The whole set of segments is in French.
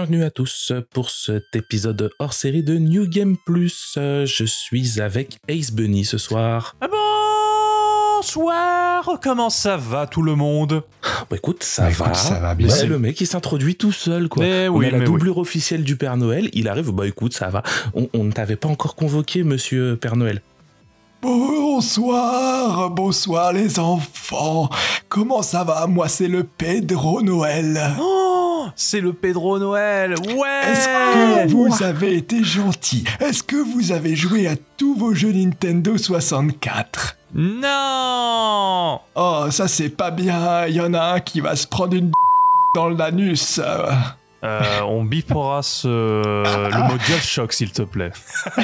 Bienvenue à tous pour cet épisode hors série de New Game Plus. Je suis avec Ace Bunny ce soir. Ah bonsoir Comment ça va tout le monde? Bah écoute, ça Bah, va. écoute, ça va bien. C'est le mec qui s'introduit tout seul quoi. Mais on oui, a la doublure officielle du Père Noël. Il arrive, bah écoute, ça va. On, on ne t'avait pas encore convoqué, monsieur Père Noël. Bonsoir, bonsoir les enfants. Comment ça va? Moi, c'est le Pedro Noël. Oh C'est le Pedro Noël. Ouais. Est-ce que vous avez été gentil? Est-ce que vous avez joué à tous vos jeux Nintendo 64 Non. Oh, ça c'est pas bien. Il y en a un qui va se prendre une dans l'anus. Euh, On bipera ce... le mot DualShock s'il te plaît.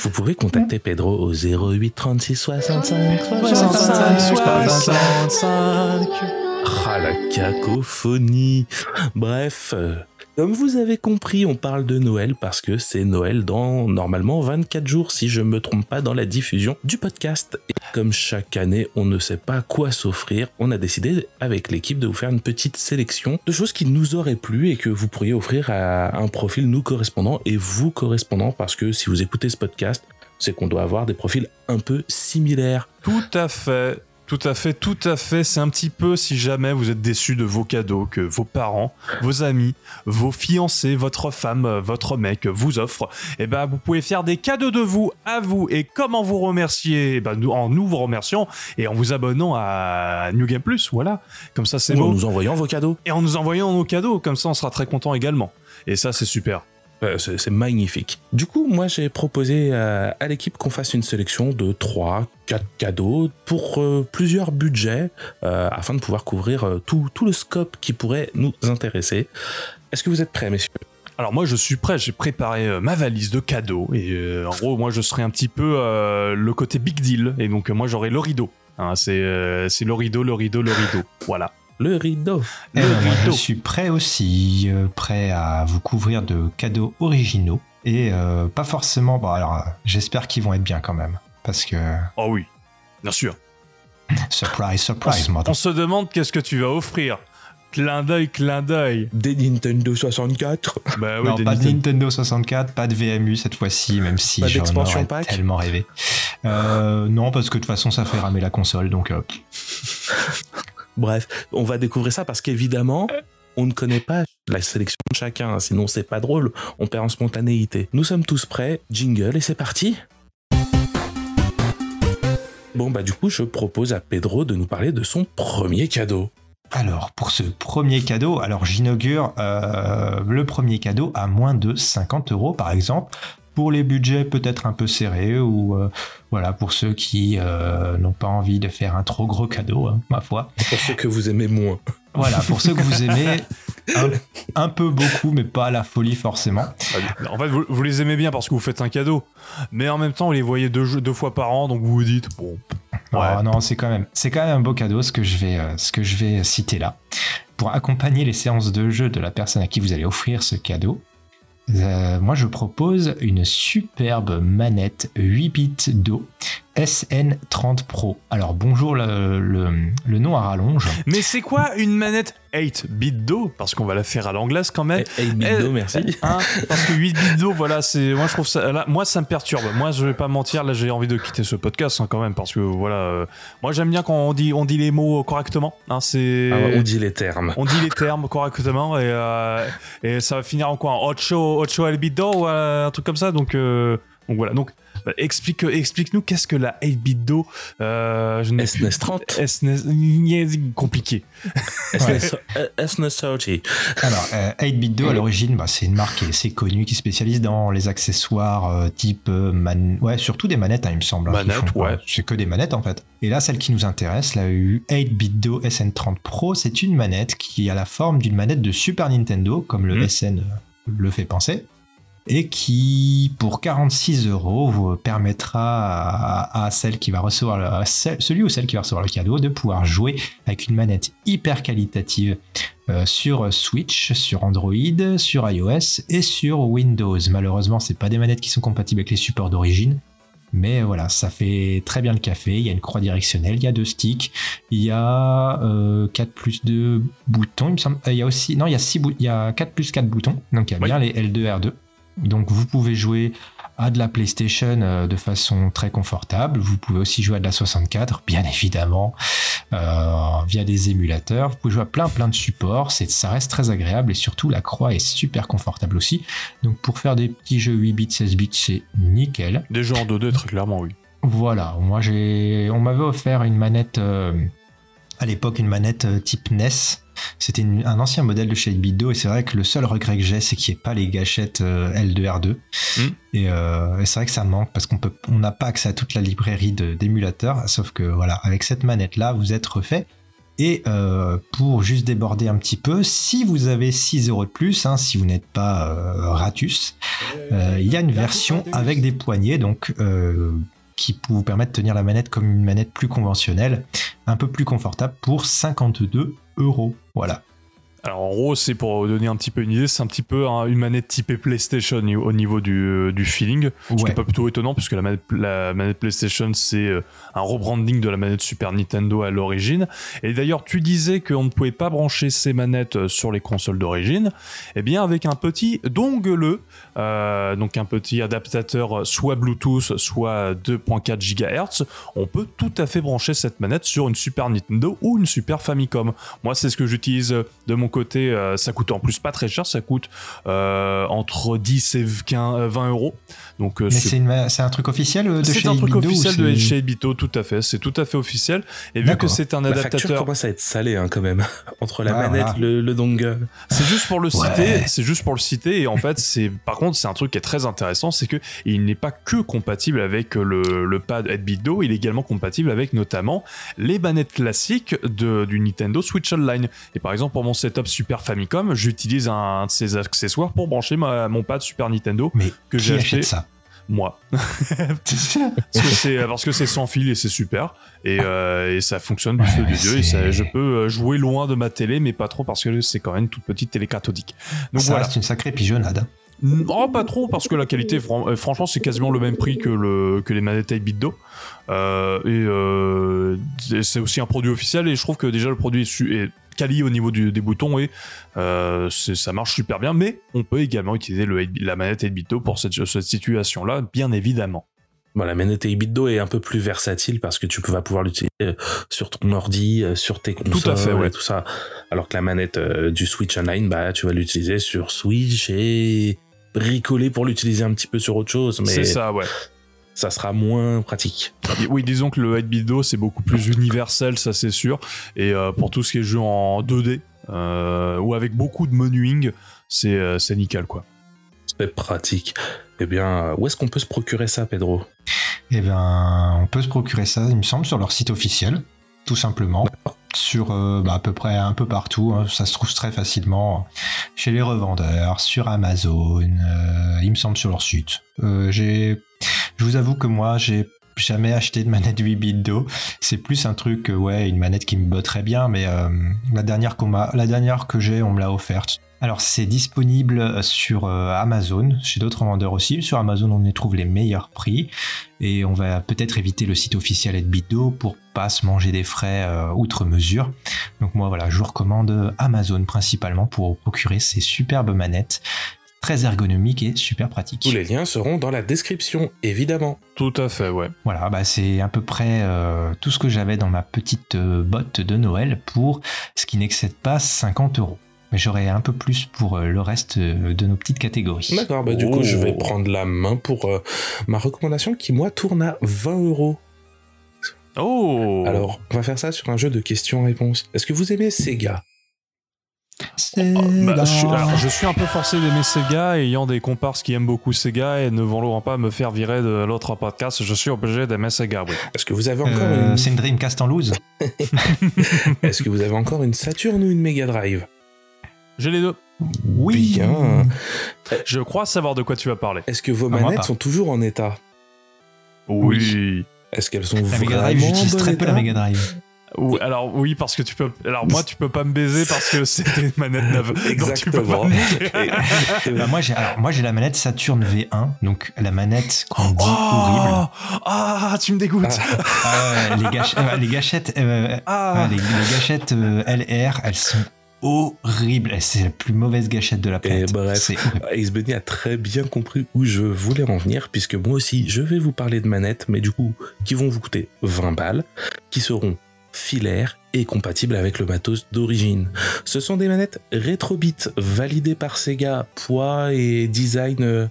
Vous pouvez contacter Pedro au 08 36 65 65, 65 Ah la cacophonie Bref, euh, comme vous avez compris, on parle de Noël parce que c'est Noël dans normalement 24 jours si je me trompe pas dans la diffusion du podcast. Et comme chaque année, on ne sait pas quoi s'offrir, on a décidé avec l'équipe de vous faire une petite sélection de choses qui nous auraient plu et que vous pourriez offrir à un profil nous correspondant et vous correspondant parce que si vous écoutez ce podcast, c'est qu'on doit avoir des profils un peu similaires. Tout à fait, tout à fait, tout à fait. C'est un petit peu si jamais vous êtes déçu de vos cadeaux que vos parents, vos amis, vos fiancés, votre femme, votre mec vous offrent. Et ben, vous pouvez faire des cadeaux de vous à vous. Et comment vous remercier? Eh ben, nous, En nous vous remerciant et en vous abonnant à New Game Plus. Voilà. Comme ça, c'est Ou en nous envoyant vos cadeaux. Et en nous envoyant nos cadeaux. Comme ça, on sera très content également. Et ça, c'est super. Euh, C'est magnifique. Du coup, moi, j'ai proposé euh, à l'équipe qu'on fasse une sélection de 3, 4 cadeaux pour euh, plusieurs budgets afin de pouvoir couvrir tout, le scope qui pourrait nous intéresser. Est-ce que vous êtes prêts, messieurs? Alors moi je suis prêt, j'ai préparé ma valise de cadeaux et en gros moi je serai un petit peu le côté big deal et donc moi j'aurai le rideau. Hein, c'est le rideau, le rideau, le rideau. Voilà. Le rideau. eh Le ben, moi, je rideau. suis prêt aussi, euh, prêt à vous couvrir de cadeaux originaux. Et euh, pas forcément. Bon, alors, euh, j'espère qu'ils vont être bien quand même. Parce que. Oh oui, bien sûr. Surprise, On, surprise, se- mother- on se demande qu'est-ce que tu vas offrir. Clin d'œil, clin d'œil. Des Nintendo 64. Bah oui, non, des pas de Nintendo. Nintendo 64, pas de VMU cette fois-ci, même si Pas j'en d'expansion aurais pack tellement rêvé. Euh, non, parce que de toute façon, ça fait ramer la console, donc euh, Bref, on va découvrir ça parce qu'évidemment, on ne connaît pas la sélection de chacun, sinon c'est pas drôle, on perd en spontanéité. Nous sommes tous prêts, jingle et c'est parti Bon bah du coup je propose à Pedro de nous parler de son premier cadeau. Alors, pour ce premier cadeau, alors j'inaugure euh, le premier cadeau à moins de 50 euros, par exemple, pour les budgets peut-être un peu serrés ou euh, voilà pour ceux qui euh, n'ont pas envie de faire un trop gros cadeau, hein, ma foi. Pour ceux que vous aimez moins. Voilà, pour ceux que vous aimez un, un peu beaucoup, mais pas à la folie forcément. En fait, vous, vous les aimez bien parce que vous faites un cadeau. Mais en même temps, vous les voyez deux, fois par an, donc vous vous dites, bon, ouais. Ah non, c'est quand même, c'est quand même un beau cadeau ce que je vais, euh, ce que je vais citer là. Pour accompagner les séances de jeu de la personne à qui vous allez offrir ce cadeau, euh, moi je propose une superbe manette 8 bits d'eau SN30 Pro. Alors bonjour le, le, le nom à rallonge. Mais c'est quoi une manette 8 bits d'eau? Parce qu'on va la faire à l'anglaise quand même. Eh, hey, Bindo, Eh, merci. Hein, parce que 8 bits d'eau, voilà, c'est. Moi, je trouve ça. Là, moi, ça me perturbe. Moi, je vais pas mentir, là, j'ai envie de quitter ce podcast hein, quand même, parce que voilà. euh, moi, j'aime bien quand on dit, on dit les mots correctement. Hein, c'est. Ah ouais, on dit les termes. on dit les termes correctement et, euh, et ça va finir en quoi? En Ocho, Ocho el bit d'eau ou euh, un truc comme ça. Donc, euh, donc voilà. Donc, explique, explique-nous qu'est-ce que la 8 bit d'eau euh, je n'ai plus- SNES 30. SNES compliqué. SNES SNES 30. Alors, euh, 8-bit 2, à l'origine, bah, c'est une marque assez connue, qui spécialise dans les accessoires euh, type euh, man... ouais, surtout des manettes, hein, il me semble. hein, Manettes, ouais. C'est que des manettes en fait. Et là, celle qui nous intéresse, la 8-bit 2 SN30 Pro, c'est une manette qui a la forme d'une manette de Super Nintendo, comme le Mhm. SN euh, le fait penser. Et qui, pour 46 euros, vous permettra à, à celle qui va recevoir le- celui ou celle qui va recevoir le cadeau de pouvoir jouer avec une manette hyper qualitative euh, sur Switch, sur Android, sur iOS et sur Windows. Malheureusement, c'est pas des manettes qui sont compatibles avec les supports d'origine, Mais voilà, ça fait très bien le café. Il y a une croix directionnelle, il y a deux sticks, il y a 4 plus 2 boutons. Il, me semble. il y a aussi. Non, il y a, 6 il y a 4 plus 4 boutons. Donc il y a bien les L2, R2. Donc vous pouvez jouer à de la PlayStation euh, de façon très confortable. Vous pouvez aussi jouer à de la 64, bien évidemment, euh, via des émulateurs. Vous pouvez jouer à plein plein de supports. C'est, ça reste très agréable et surtout la croix est super confortable aussi. Donc pour faire des petits jeux 8 bits, 16 bits, c'est nickel. Des jeux en 2D très clairement, oui. Voilà, moi j'ai, on m'avait offert une manette. Euh, à l'époque une manette type NES c'était un ancien modèle de chez Bido et c'est vrai que le seul regret que j'ai, c'est qu'il n'y ait pas les gâchettes euh, L2R2. Hmm. Euh, et, c'est vrai que ça manque parce qu'on peut, on n'a pas accès à toute la librairie d'émulateurs. Sauf que voilà, avec cette manette-là, vous êtes refait. Et euh, pour juste déborder un petit peu, si vous avez 6 euros de plus, hein, si vous n'êtes pas ratus, il y a une version avec des poignées, donc qui vous permet de tenir la manette comme une manette plus conventionnelle, un peu plus confortable pour 52 euros. Voilà. Alors en gros, c'est pour donner un petit peu une idée, c'est un petit peu une manette typée PlayStation au niveau du, du feeling, ce qui n'est pas plutôt étonnant puisque la manette, la manette PlayStation c'est euh, un rebranding de la manette Super Nintendo à l'origine. Et d'ailleurs, tu disais qu'on ne pouvait pas brancher ces manettes euh, sur les consoles d'origine. Eh bien, avec un petit dongle, euh, donc un petit adaptateur soit Bluetooth, soit 2.4 GHz, on peut tout à fait brancher cette manette sur une Super Nintendo ou une Super Famicom. Moi, c'est ce que j'utilise de mon côté, euh, ça coûte en plus pas très cher, ça coûte euh, entre 10 et 15, 20 euh, euros. Donc, Mais c'est un truc officiel de chez C'est un truc officiel de chez Bito, tout à fait. C'est tout à fait officiel. Et vu que c'est un adaptateur. La facture commence à être salée hein, quand même entre la manette, le, le, dongle. C'est juste pour le citer. C'est juste pour le citer. Et en fait, c'est par contre, c'est un truc qui est très intéressant, c'est que il n'est pas que compatible avec le, le pad Bito, il est également compatible avec notamment les manettes classiques de, du Nintendo Switch Online. Et par exemple, pour mon setup Super Famicom, j'utilise un de ces accessoires pour brancher mon pad Super Nintendo Mais que j'ai acheté. ça? Moi. parce que c'est sans fil et c'est super. Et, euh, ça fonctionne du feu du dieu. Et je peux euh, jouer loin de ma télé, mais pas trop parce que c'est quand même une toute petite télé cathodique. Donc ça voilà. reste une sacrée pigeonnade. Non, pas trop, parce que la qualité, euh, franchement, c'est quasiment le même prix que, le, que les manettes 8 bit et c'est aussi un produit officiel. Et je trouve que déjà le produit est, est quali au niveau des boutons et euh, ça marche super bien. Mais on peut également utiliser le, la manette 8 pour cette, situation-là, bien évidemment. Bon, la manette 8 est un peu plus versatile parce que tu vas pouvoir l'utiliser euh, sur ton ordi, euh, sur tes consoles, tout à fait, ouais. tout ça. Alors que la manette du Switch Online, bah, tu vas l'utiliser sur Switch et bricoler pour l'utiliser un petit peu sur autre chose. Mais c'est ça, ouais ça sera moins pratique. Oui, disons que le 8 c'est beaucoup plus universel, ça c'est sûr. Et euh, pour tout ce qui est jeu en 2D, euh, ou avec beaucoup de menuing, euh, c'est nickel quoi. C'est pratique. Eh bien, où est-ce qu'on peut se procurer ça, Pedro? Eh bien, on peut se procurer ça, il me semble, sur leur site officiel, tout simplement sur bah, à peu près un peu partout. Hein. Ça se trouve très facilement chez les revendeurs, sur Amazon, il me semble sur leur site. j'ai je vous avoue que moi, j'ai jamais acheté de manette 8 bits d'eau. C'est plus un truc, euh, ouais, une manette qui me botterait bien, mais euh, la dernière que j'ai, on me l'a offerte. Alors c'est disponible euh, sur Amazon, chez d'autres vendeurs aussi. Sur Amazon, on y trouve les meilleurs prix et on va peut-être éviter le site officiel Edbitdo pour pas se manger des frais outre mesure. Donc moi voilà, je vous recommande Amazon principalement pour procurer ces superbes manettes très ergonomique et super pratique. Tous les liens seront dans la description, évidemment. Tout à fait, ouais. Voilà, bah c'est à peu près euh, tout ce que j'avais dans ma petite euh, botte de Noël pour ce qui n'excède pas 50 euros. Mais j'aurai un peu plus pour euh, le reste de nos petites catégories. D'accord, bah du coup je vais oh. prendre la main pour ma recommandation qui moi tourne à 20 euros. Oh Alors, on va faire ça sur un jeu de questions-réponses. Est-ce que vous aimez Sega? Bah, je, suis, un peu forcé d'aimer Sega, ayant des comparses qui aiment beaucoup Sega et ne voulant pas me faire virer de l'autre podcast, je suis obligé d'aimer Sega, oui. Est-ce que vous avez encore euh, une... C'est une Dreamcast en loose Est-ce que vous avez encore une Saturn ou une Mega Drive? J'ai les deux. Oui. Bien. Je crois savoir de quoi tu vas parler. Est-ce que vos manettes sont toujours en état? Oui. Est-ce qu'elles sont la Mega Drive, j'utilise très peu la Mega Drive. Ou, alors oui parce que tu peux. Alors moi tu peux pas me baiser parce que c'était une manette neuve. Exactement. bah, moi j'ai alors moi j'ai la manette Saturn V1 donc la manette qu'on dit Oh horrible. Ah tu me dégoûtes. Ah les, gâch- euh, les gâchettes euh, Ah. les, les gâchettes euh, LR elles sont horribles. C'est la plus mauvaise gâchette de la planète. bref. C'est horrible. Ace Bunny a très bien compris où je voulais en venir, puisque moi aussi, je vais vous parler de manettes, mais du coup, qui vont vous coûter 20 balles, qui seront filaires et compatibles avec le matos d'origine. Ce sont des manettes Retrobit validées par Sega, poids et design, euh,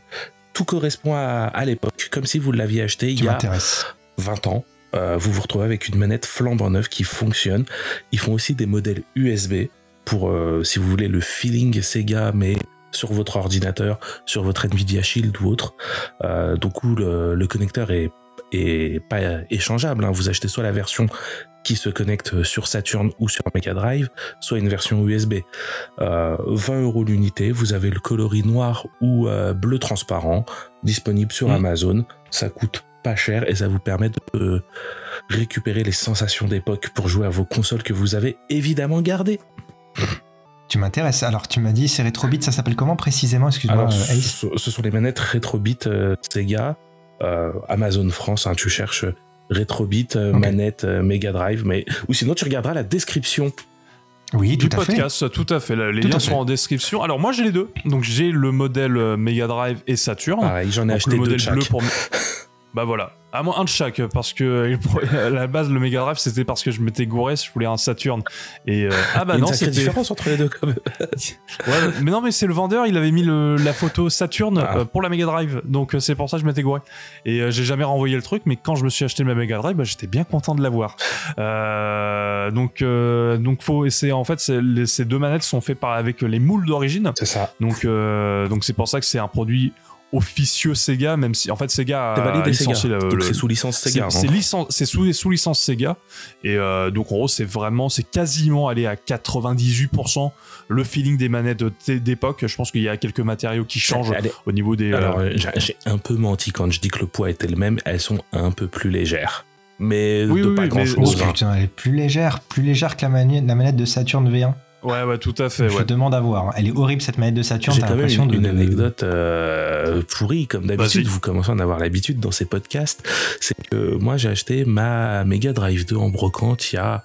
tout correspond à, à l'époque, comme si vous l'aviez acheté il y a m'intéresse. 20 ans. Euh, vous vous retrouvez avec une manette flambant neuve qui fonctionne. Ils font aussi des modèles USB pour, euh, si vous voulez, le feeling Sega, mais sur votre ordinateur, sur votre Nvidia Shield ou autre. Euh, donc où le, le connecteur est, est pas échangeable. hein. Vous achetez soit la version qui se connecte sur Saturn ou sur Mega Drive, soit une version USB. Euh, 20 euros l'unité, vous avez le coloris noir ou euh, bleu transparent disponible sur Mm. Amazon. Ça coûte pas cher et ça vous permet de euh, récupérer les sensations d'époque pour jouer à vos consoles que vous avez évidemment gardées. Tu m'intéresses. Alors tu m'as dit c'est Retrobit, ça s'appelle comment précisément? Excuse-moi euh, ce, ce sont les manettes Retrobit euh, Sega, euh, Amazon France, hein, tu cherches Retrobit, euh, manette euh, Mega Drive, mais ou sinon tu regarderas la description. Oui, du tout à fait. podcast, tout à fait. Les Tout liens fait. sont en description. Alors moi j'ai les deux. Donc j'ai le modèle euh, Mega Drive et Saturn. Pareil, j'en ai Donc, acheté le deux modèle de chaque. bleu pour. bah voilà. À moi un de chaque parce que à la base le Mega Drive c'était parce que je m'étais gouré, je voulais un Saturn et euh, ah bah non c'était. différence entre les deux. Quand même. Ouais, mais non mais c'est le vendeur, il avait mis le- la photo Saturn Ah. euh, pour la Mega Drive, donc euh, c'est pour ça que je m'étais gouré. Et euh, j'ai jamais renvoyé le truc, mais quand je me suis acheté ma Mega Drive, bah, j'étais bien content de l'avoir. Euh, donc euh, donc faut essayer. En fait, c'est- les- ces deux manettes sont faites par avec les moules d'origine. C'est ça. Donc, euh, donc c'est pour ça que c'est un produit officieux Sega, même si en fait Sega a validé Sega. licencié le- Donc le- c'est sous licence Sega. c'est hein. licen- c'est sous, sous licence Sega et euh, donc en gros c'est vraiment c'est quasiment allé à 98% le feeling des manettes de- d'époque. Je pense qu'il y a quelques matériaux qui changent Allez, au niveau des. Alors, euh, euh, j'ai j'ai un peu menti quand je dis que le poids était le même. Elles sont un peu plus légères. Mais Oui, de oui, pas oui, grand mais- Oh chose. putain, elle est plus légère, plus légère que la, mani- la manette de Saturn V1. Ouais ouais tout à fait. Je Ouais. demande à voir. Elle est horrible cette manette de Saturn. J'ai quand même l'impression une, de une de- anecdote euh, pourrie, comme d'habitude. Vous commencez à en avoir l'habitude dans ces podcasts. C'est que moi, j'ai acheté ma Mega Drive 2 en brocante il y a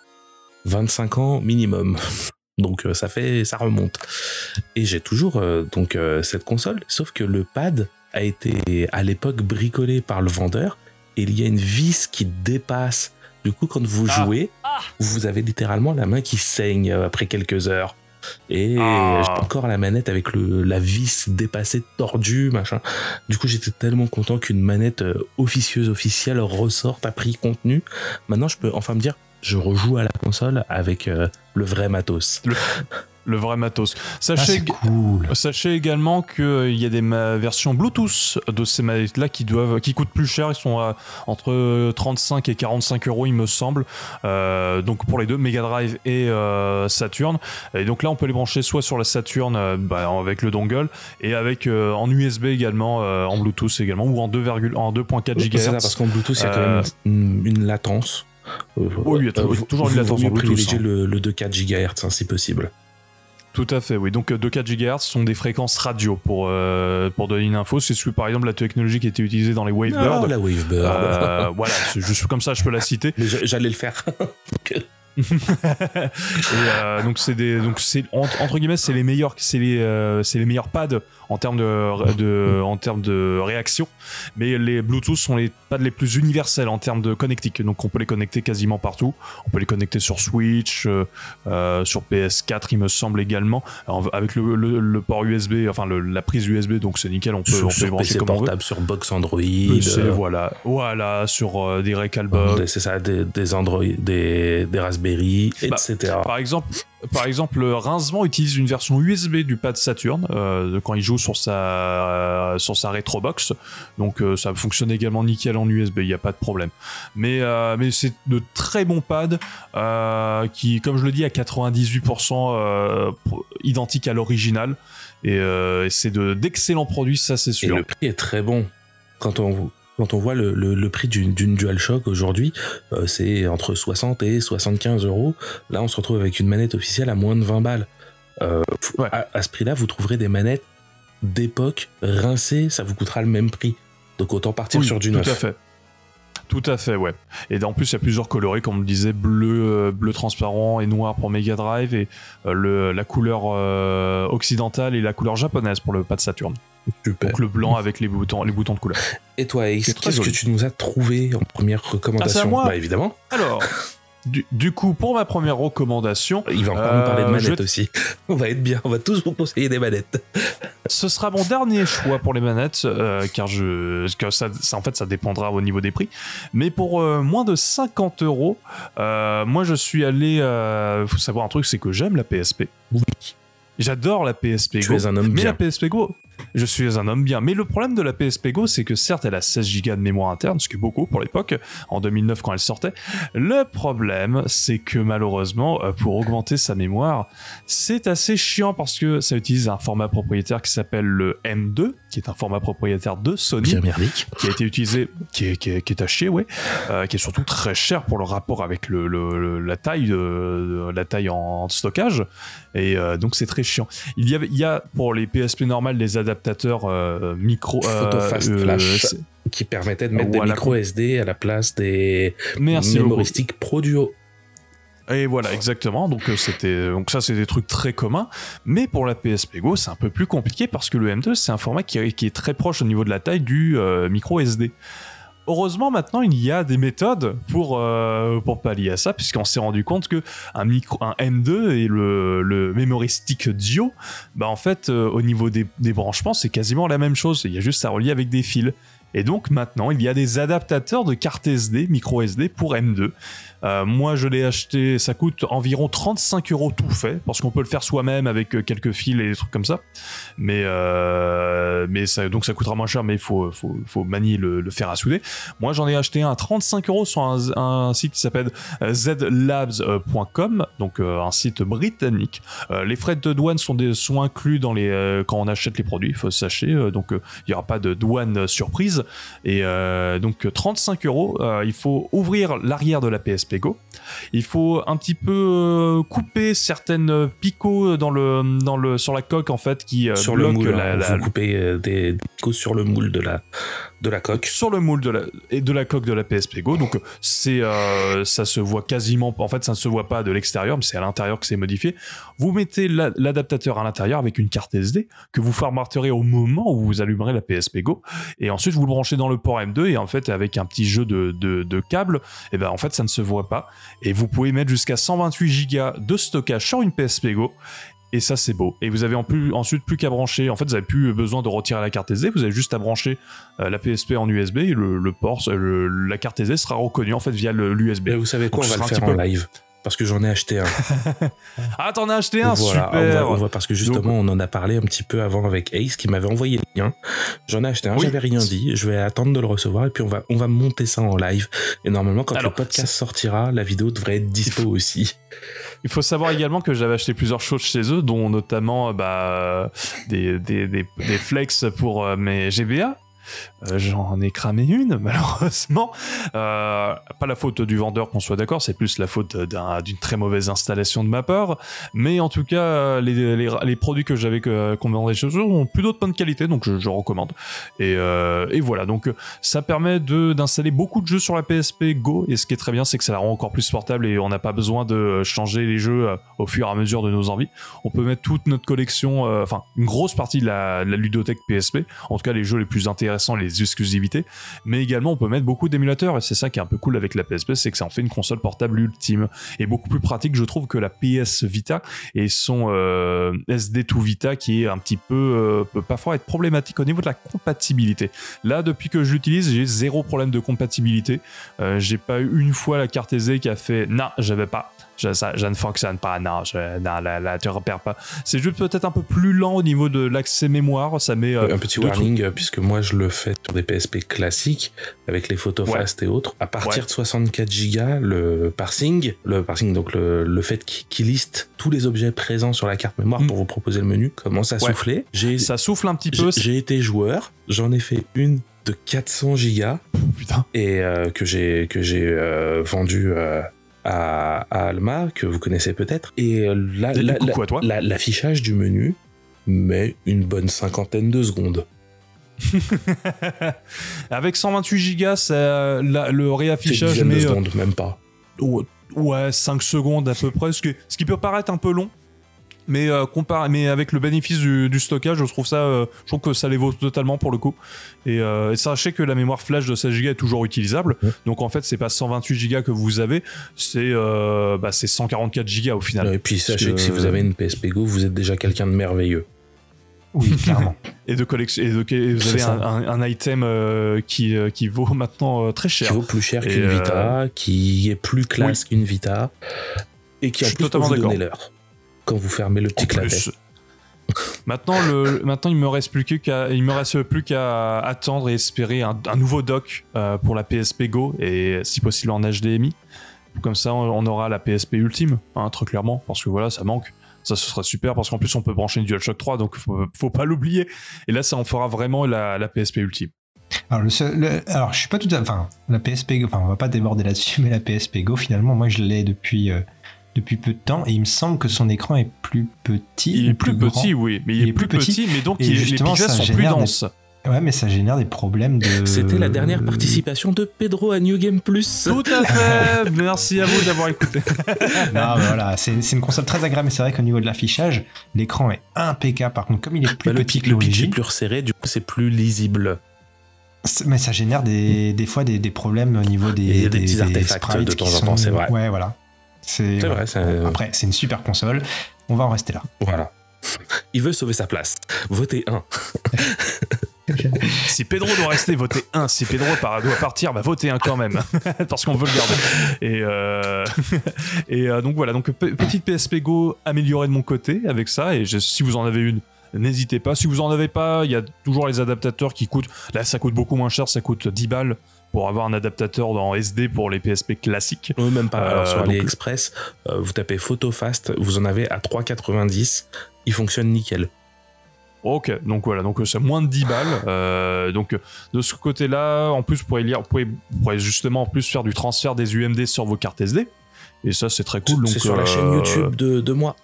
25 ans minimum. Donc euh, ça fait, ça remonte. Et j'ai toujours euh, donc euh, cette console, sauf que le pad a été à l'époque bricolé par le vendeur et il y a une vis qui dépasse. Du coup, quand vous Ah. jouez, vous avez littéralement la main qui saigne euh, après quelques heures. Et Ah. j'ai encore la manette avec le, la vis dépassée, tordue, machin. Du coup, j'étais tellement content qu'une manette euh, officieuse, officielle ressorte à prix contenu. Maintenant, je peux enfin me dire, je rejoue à la console avec euh, le vrai matos. Le vrai matos. Ah, Sachez cool. Sachez également qu'il y a des versions Bluetooth de ces manettes-là qui doivent, qui coûtent plus cher. Ils sont à entre 35 et 45 euros, il me semble. Euh, donc pour les deux, Mega Drive et euh, Saturn. Et donc là, on peut les brancher soit sur la Saturn euh, bah, avec le dongle et avec euh, en USB également, euh, en Bluetooth également, ou en 2, en 2.4 C'est ça, GHz. parce qu'en Bluetooth, il y a quand Euh, même une, une latence. Euh, Oui, il y a toujours- une latence en Bluetooth, privilégier hein. le, le 2.4 GHz, hein, si possible. Tout à fait, oui. Donc euh, 2,4 GHz sont des fréquences radio pour, euh, pour donner une info. C'est ce- par exemple la technologie qui était utilisée dans les Wavebird. Ah, la Wavebird. Euh, voilà, juste comme ça, je peux la citer. Mais j'a- j'allais le faire. Et, euh, donc c'est des, donc c'est entre, entre guillemets, c'est les meilleurs, c'est les, euh, c'est les meilleurs pads en termes de, de, en termes de réaction. Mais les Bluetooth sont les pads les plus universels en termes de connectique. Donc on peut les connecter quasiment partout. On peut les connecter sur Switch, euh, euh, sur PS4, il me semble également, Alors, avec le, le, le port USB, enfin le- la prise USB. Donc c'est nickel, on peut, sur on peut sur brancher PC comme on veut. portable, sur box Android. PC, euh, voilà, voilà, sur euh, des Recalbox. C'est ça, des, des Android, des, des Raspberry, Bah, etc. Par exemple, par exemple, Rincement utilise une version USB du pad Saturn euh, quand il joue sur sa euh, sur sa Retrobox. Donc euh, ça fonctionne également nickel en USB, il n'y a pas de problème. Mais euh, mais c'est de très bons pads euh, qui, comme je le dis, à 98% euh, identiques à l'original. Et, et c'est de d'excellents produits, ça c'est Et sûr. le prix est très bon. Quand on, Quand on voit le, le, le prix d'une d'une DualShock aujourd'hui, euh, c'est entre 60 et 75 euros. Là, on se retrouve avec une manette officielle à moins de 20 balles. Euh, Ouais. à, à ce prix-là, vous trouverez des manettes d'époque rincées, ça vous coûtera le même prix. Donc autant partir Oui, sur du tout neuf. à fait. Tout à fait, ouais. Et en plus, il y a plusieurs coloris, comme on le disait, bleu, euh, bleu transparent et noir pour Mega Drive, et euh, le, la couleur occidentale et la couleur japonaise pour le pad Saturn. Super. Donc le blanc avec les boutons, les boutons de couleur. Et toi, qu'est-ce que tu nous as trouvé en première recommandation Ah, c'est à moi Bah évidemment, Alors, du, du coup, pour ma première recommandation, il va encore Euh, nous parler de je manettes aussi. On va être bien, on va tous vous conseiller des manettes. ce sera mon dernier choix pour les manettes, euh, car je, que ça, ça- en fait, ça dépendra au niveau des prix. Mais pour euh, moins de 50 euros, euh, moi, je suis allé. Il faut savoir un truc, c'est que j'aime la PSP. Oui. J'adore la PSP Tu Go. es un homme mais bien. la PSP Go, je suis un homme bien. Mais le problème de la PSP Go, c'est que certes, elle a 16 Go de mémoire interne, ce qui est beaucoup pour l'époque, en 2009 quand elle sortait. Le problème, c'est que malheureusement, euh, pour augmenter sa mémoire, c'est assez chiant parce que ça utilise un format propriétaire qui s'appelle le M2, qui est un format propriétaire de Sony Bien qui a été utilisé, qui est, qui est, qui est à chier, ouais, euh, qui est surtout très cher pour le rapport avec le, le- le- la taille, de, la taille en stockage, et euh, donc c'est très chiant. Il y, a, il y a pour les PSP normales des adaptateurs euh, micro. euh, Photo fast flash. Qui permettait de mettre des micro SD à la place des Merci beaucoup. mémoristiques Pro Duo. Et voilà, exactement. Donc euh, c'était donc ça c'est des trucs très communs. Mais pour la PSP Go, c'est un peu plus compliqué parce que le M2 c'est un format qui, est- qui est très proche au niveau de la taille du euh, micro SD. Heureusement maintenant il y a des méthodes pour euh, pour pallier à ça puisqu'on s'est rendu compte que un micro un M2 et le, le memory stick Dio, bah en fait euh, au niveau des, branchements c'est quasiment la même chose. Il y a juste à relier avec des fils. Et donc maintenant, il y a des adaptateurs de carte SD, micro SD pour M2. Euh, moi, je l'ai acheté, ça coûte environ 35 euros tout fait, parce qu'on peut le faire soi-même avec euh, quelques fils et des trucs comme ça. Mais, euh, donc ça coûtera moins cher, mais il faut, manier le, le fer à souder. Moi, j'en ai acheté un à 35 euros sur un, site qui s'appelle zlabs.com, donc un site britannique. Les frais de douane sont, inclus quand on achète les produits, il faut sachez, donc il n'y aura pas de douane surprise. Et euh, donc 35 euros, il faut ouvrir l'arrière de la PSP Go. Il faut un petit peu euh, couper certaines picots dans le, dans le, sur la coque en fait qui euh, sur le moule, la- hein, la- vous coupez euh, des, des picots sur le moule de la, de la coque. sur le moule de la, et de la coque de la PSP Go. Donc c'est euh, ça se voit quasiment en fait ça ne se voit pas de l'extérieur, mais c'est à l'intérieur que c'est modifié. Vous mettez la- l'adaptateur à l'intérieur avec une carte SD que vous formaterez au moment où vous allumerez la PSP Go et ensuite vous le branchez dans le port M2 et en fait avec un petit jeu de, de, de câbles, et ben en fait ça ne se voit pas et vous pouvez mettre jusqu'à 128 Go de stockage sur une PSP Go et ça, c'est beau. Et vous avez en plus, ensuite plus qu'à brancher. En fait, vous avez plus besoin de retirer la carte SD. Vous avez juste à brancher euh, la PSP en USB et le, le port, le- la carte SD sera reconnue en fait via l'USB. Et vous savez quoi, Donc, on va le faire en peu- live. Parce que j'en ai acheté un. Ah, t'en as acheté un, Voilà, on va- super. on va- parce que justement, on en a parlé un petit peu avant avec Ace qui m'avait envoyé le lien. J'en ai acheté un, Oui. j'avais rien dit. Je vais attendre de le recevoir et puis on va, on va monter ça en live. Et normalement, quand Alors, le podcast sortira, la vidéo devrait être dispo aussi. Il faut savoir également que j'avais acheté plusieurs choses chez eux, dont notamment bah, des, des, des, des flex pour euh, mes GBA. Euh, J'en ai cramé une, malheureusement. Euh, pas la faute du vendeur, qu'on soit d'accord, c'est plus la faute d'un- d'une très mauvaise installation de ma part. Mais en tout cas, euh, les, les, produits que j'avais commandés chez eux ont plutôt de bonne qualité, donc je, recommande. Et, et voilà, donc ça permet d'installer beaucoup de jeux sur la PSP Go. Et ce qui est très bien, c'est que ça la rend encore plus portable et on n'a pas besoin de changer les jeux au fur et à mesure de nos envies. On peut mettre toute notre collection, enfin une grosse partie de la, de la ludothèque PSP, en tout cas les jeux les plus intéressants, les exclusivités, mais également on peut mettre beaucoup d'émulateurs et c'est ça qui est un peu cool avec la PSP, c'est que ça en fait une console portable ultime et beaucoup plus pratique, je trouve, que la PS Vita et son euh, SD2 Vita qui est un petit peu, euh, peut parfois être problématique au niveau de la compatibilité. Là, depuis que je l'utilise, j'ai zéro problème de compatibilité. Euh, j'ai pas eu une fois la carte SD qui a fait non, j'avais pas. Je, ça, je ne fonctionne pas, non, je, non là, là, tu repères pas. C'est juste peut-être un peu plus lent au niveau de l'accès mémoire, ça met euh, un petit warning, euh, puisque moi je le fais sur des PSP classiques, avec les photos Ouais. fast et autres. À partir Ouais. de 64 Go, le parsing, le parsing, donc le, le fait qu'il liste tous les objets présents sur la carte mémoire Mm. pour vous proposer le menu, commence à Ouais. souffler. Ça souffle un petit peu. j'ai été joueur, j'en ai fait une, de 400 gigas Putain. et euh, que j'ai que j'ai euh, vendu euh, à, à Alma que vous connaissez peut-être et euh, la- Et la- l'affichage du menu met une bonne cinquantaine de secondes. Avec 128 gigas, ça, la- le réaffichage met euh, secondes, même pas. ouais, ouais, 5 secondes à peu près, ce qui peut paraître un peu long. Mais, euh, mais avec le bénéfice du, du stockage, je trouve ça, euh, je trouve que ça les vaut totalement pour le coup. Et, euh, et sachez que la mémoire flash de 16 Go est toujours utilisable. Ouais. Donc en fait, c'est pas 128 Go que vous avez, c'est euh, bah, c'est 144 Go au final. Et puis sachez que... que- si vous avez une PSP Go, vous êtes déjà quelqu'un de merveilleux. Oui, clairement. Et de collection, et, de- et vous avez un, un- un item euh, qui, euh, qui vaut maintenant euh, très Qui cher. vaut plus cher qu'une Vita, qui est plus classe qu'une Vita, et qui suis plus totalement vous donner l'heure. Quand vous fermez le petit clapet. maintenant, le, maintenant, il me reste plus qu'à, il me reste plus qu'à attendre et espérer un, un nouveau dock euh, pour la PSP Go et si possible en HDMI. Comme ça, on, aura la PSP ultime, hein, très clairement, parce que voilà, ça manque. Ça, ce sera super parce qu'en plus, on peut brancher une DualShock 3, donc faut, faut pas l'oublier. Et là, ça en fera vraiment la, la PSP ultime. Alors, le seul- le- alors, je suis pas tout à Enfin, la PSP Go, enfin, on va pas déborder là-dessus, mais la PSP Go, finalement, moi, je l'ai depuis, euh, depuis peu de temps et il me semble que son écran est plus petit. Il est plus, grand. petit, oui, mais il, est, plus petit, mais donc Et il- les justement, pixels ça sont plus des- denses. Ouais, mais ça génère des problèmes de. C'était la dernière participation de Pedro à New Game Plus. Tout à fait Merci à vous d'avoir écouté. Non, mais voilà, c'est une console très agréable, mais c'est vrai qu'au niveau de l'affichage, l'écran est impeccable. Par contre, comme il est plus Bah, petit que le pitch est plus resserré, du coup c'est plus lisible. mais ça génère des, des fois des, des problèmes au niveau des, Et des petits artefacts de qui temps en sont- temps, c'est vrai. Ouais, voilà. C'est vrai, c'est- Après, c'est une super console. On va en rester là. Voilà. Il veut sauver sa place. Votez 1. Si Pedro doit rester, votez 1. Si Pedro doit partir, bah votez 1 quand même. Parce qu'on veut le garder. Et, euh, et euh, donc voilà, donc pe- petite PSP Go améliorée de mon côté avec ça. Et je- si vous en avez une, n'hésitez pas. Si vous en avez pas, il y a toujours les adaptateurs qui coûtent. Là, ça coûte beaucoup moins cher, ça coûte 10 balles pour avoir un adaptateur dans SD pour les PSP classiques. Euh, même pas. Alors, Euh, sur AliExpress, euh, vous tapez PhotoFast, vous en avez à 3,90. Il fonctionne nickel. Ok, donc voilà, donc euh, c'est moins de 10 balles. Euh, donc de ce côté-là, en plus, vous pourrez, lire, vous, pouvez, vous pourrez justement en plus faire du transfert des UMD sur vos cartes SD. Et ça, c'est très cool. c'est sur la chaîne YouTube de, de moi.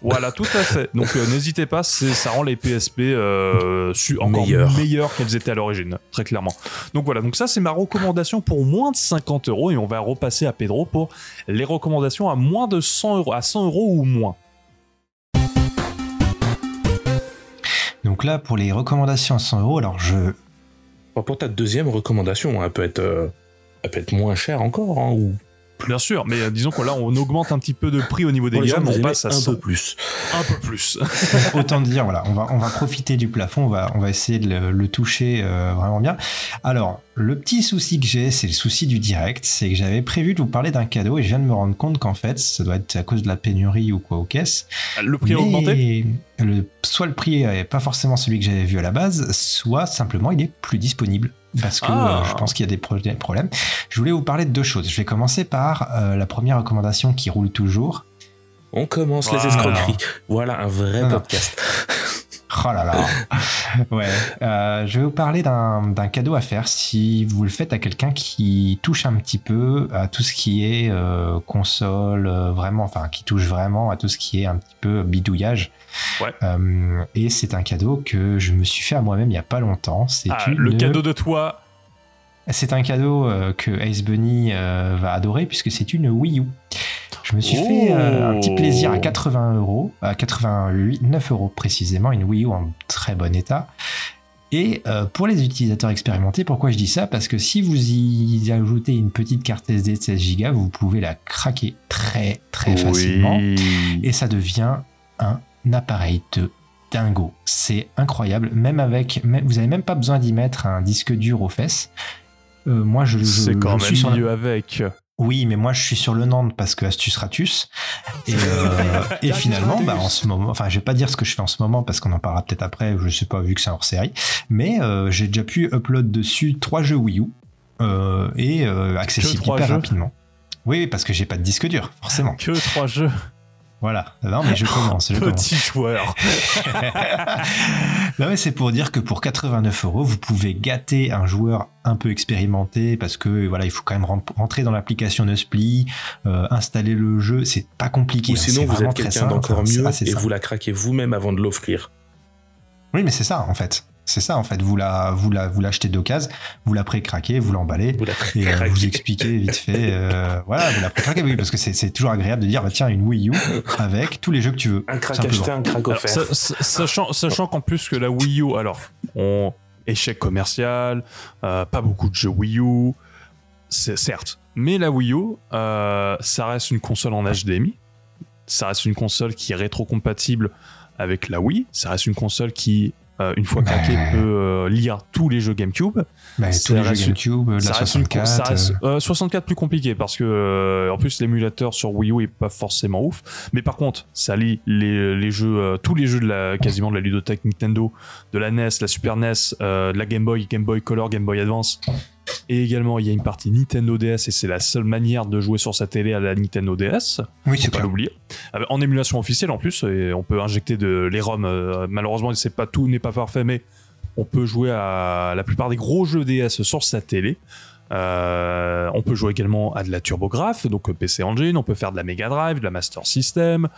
Voilà, tout à fait. Donc euh, n'hésitez pas, c'est- ça rend les PSP euh, su- encore Meilleures. meilleures qu'elles étaient à l'origine, très clairement. Donc voilà, donc ça c'est ma recommandation pour moins de 50 euros et on va repasser à Pedro pour les recommandations à moins de 100 euros, à 100 euros ou moins. Donc là, pour les recommandations à 100 euros, alors je. Bon, Pour ta deuxième recommandation, elle peut être, euh, elle peut être moins chère encore. hein, ou Bien sûr, mais euh, disons que là on augmente un petit peu de prix au niveau des gammes, on passe à un 100 peu plus. un peu plus. Autant dire, voilà, on va, on va profiter du plafond, on va, on va essayer de le, le toucher euh, vraiment bien. Alors, le petit souci que j'ai, c'est le souci du direct, c'est que j'avais prévu de vous parler d'un cadeau et je viens de me rendre compte qu'en fait, ça doit être à cause de la pénurie ou quoi aux caisses. Le prix a augmenté? le, soit le prix n'est pas forcément celui que j'avais vu à la base, soit simplement il est plus disponible. Parce que Ah. euh, je pense qu'il y a des pro- des problèmes. Je voulais vous parler de deux choses. Je vais commencer par euh, la première recommandation qui roule toujours. On commence les escroqueries. Voilà un vrai Non, non. podcast. Oh là là. ouais. Euh, je vais vous parler d'un cadeau à faire si vous le faites à quelqu'un qui touche un petit peu à tout ce qui est euh, console, euh, vraiment, enfin, qui touche vraiment à tout ce qui est un petit peu bidouillage. Ouais. Et c'est un cadeau que je me suis fait à moi-même il y a pas longtemps. C'est Ah, une- le cadeau de toi. C'est un cadeau euh, que Ace Bunny euh, va adorer puisque c'est une Wii U. Je me suis fait euh, un petit plaisir à 80 euros, à 88, 9 euros précisément, une Wii U en très bon état. Et euh, pour les utilisateurs expérimentés, pourquoi je dis ça? Parce que si vous y ajoutez une petite carte SD de 16 Go, vous pouvez la craquer très très facilement et ça devient un appareil de dingo. C'est incroyable, même avec, même- vous n'avez même pas besoin d'y mettre un disque dur aux fesses. Euh, moi, je, je- C'est quand je suis même sur la- mieux avec. Oui, mais moi, je suis sur le Nantes parce que astuce ratus. Et, euh, et finalement, bah, en ce moment, enfin, je vais pas dire ce que je fais en ce moment parce qu'on en parlera peut-être après. Je sais pas vu que c'est hors série, mais euh, j'ai déjà pu upload dessus trois jeux Wii U euh, et euh, accessible hyper jeux rapidement. Oui, parce que j'ai pas de disque dur, forcément. Que trois jeux. Voilà. Non, mais je commence. Je commence. Petit joueur. non, mais c'est pour dire que pour 89 euros, vous pouvez gâter un joueur un peu expérimenté parce que voilà, il faut quand même rentrer dans l'application Nuspli, euh, installer le jeu. C'est pas compliqué. Ou hein, sinon, vous êtes quelqu'un d'encore mieux et simple. vous la craquez vous-même avant de l'offrir. Oui, mais c'est ça en fait. C'est ça en fait. Vous la, vous la, vous l'achetez d'occasion, vous la pré-craquez, vous l'emballez. Vous la Et euh, vous expliquez vite fait, euh, voilà, vous la pré-craquez, oui, parce que c'est c'est toujours agréable de dire, bah, tiens, une Wii U avec tous les jeux que tu veux. Un crack acheté, un crack offert. sachant sachant qu'en plus que la Wii U, alors, on, échec commercial, euh, pas beaucoup de jeux Wii U, c'est- certes. Mais la Wii U, euh, ça reste une console en HDMI. Ça reste une console qui est rétro-compatible avec la Wii. Ça reste une console qui, euh, une fois craquée, Ouais. peut euh, lire tous les jeux GameCube. Bah, tous les jeux GameCube, la ça reste une con- 64. ça reste- euh, 64 plus compliqué parce que en plus l'émulateur sur Wii U est pas forcément ouf mais par contre ça lit les, les jeux tous les jeux de la quasiment de la ludothèque Nintendo de la NES la Super NES de la Game Boy Game Boy Color Game Boy Advance et également il y a une partie Nintendo DS et c'est la seule manière de jouer sur sa télé à la Nintendo DS oui, c'est pas l'oublier. Euh, en émulation officielle en plus et on peut injecter de les ROM euh, malheureusement c'est pas tout n'est pas parfait mais on peut jouer à la plupart des gros jeux DS sur sa télé Euh, on peut jouer également à de la TurboGrafx, donc PC Engine, on peut faire de la Mega Drive, de la Master System.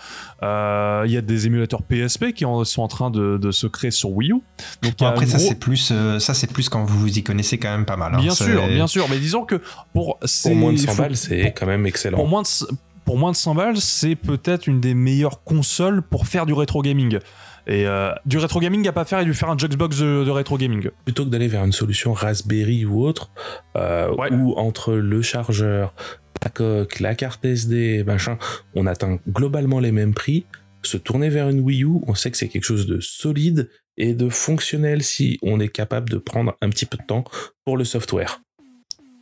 Euh, Il y a des émulateurs PSP qui en- sont en train de, de se créer sur Wii U. Donc Bon, après, ça, gros- c'est plus, euh, ça, c'est plus quand vous vous y connaissez quand même pas mal. hein. Bien sûr, bien sûr, mais disons que pour, Pour moins de 100 faut- balles, c'est quand même excellent. pour moins de, pour moins de 100 balles, c'est peut-être une des meilleures consoles pour faire du rétro gaming. Et euh, du rétro gaming à pas faire et lui faire un Juxbox de, de rétro gaming. plutôt que d'aller vers une solution Raspberry ou autre, euh, Ouais. où entre le chargeur, la coque, la carte SD, machin, on atteint globalement les mêmes prix, se tourner vers une Wii U, on sait que c'est quelque chose de solide et de fonctionnel si on est capable de prendre un petit peu de temps pour le software.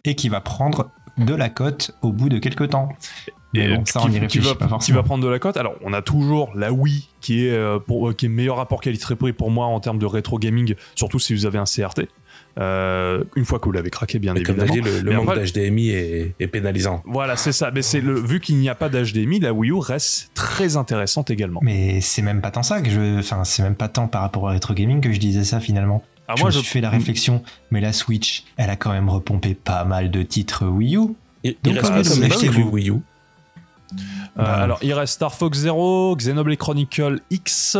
Et qui va prendre de la cote au bout de quelques temps. Et bon, ça, qui, on y qui réfléchit va, pas qui va prendre de la cote. Alors, on a toujours la Wii qui est, euh, pour, qui est meilleur rapport qualité-prix pour moi en termes de rétro gaming, surtout si vous avez un CRT. Euh, une fois que vous l'avez craqué, bien Mais comme évidemment. dit, le, manque après- d'HDMI est, est pénalisant. Voilà, c'est ça. Mais c'est le, vu qu'il n'y a pas d'HDMI, la Wii U reste très intéressante également. Mais c'est même pas tant ça que je. Enfin, c'est même pas tant par rapport au rétro gaming que je disais ça finalement. Ah, je moi, me je suis fait la réflexion, mais la Switch, elle a quand même repompé pas mal de titres Wii U. Il, Donc, il reste quand pas comme Wii U. Euh, Bah. alors, il reste Star Fox Zero, Xenoblade Chronicle X.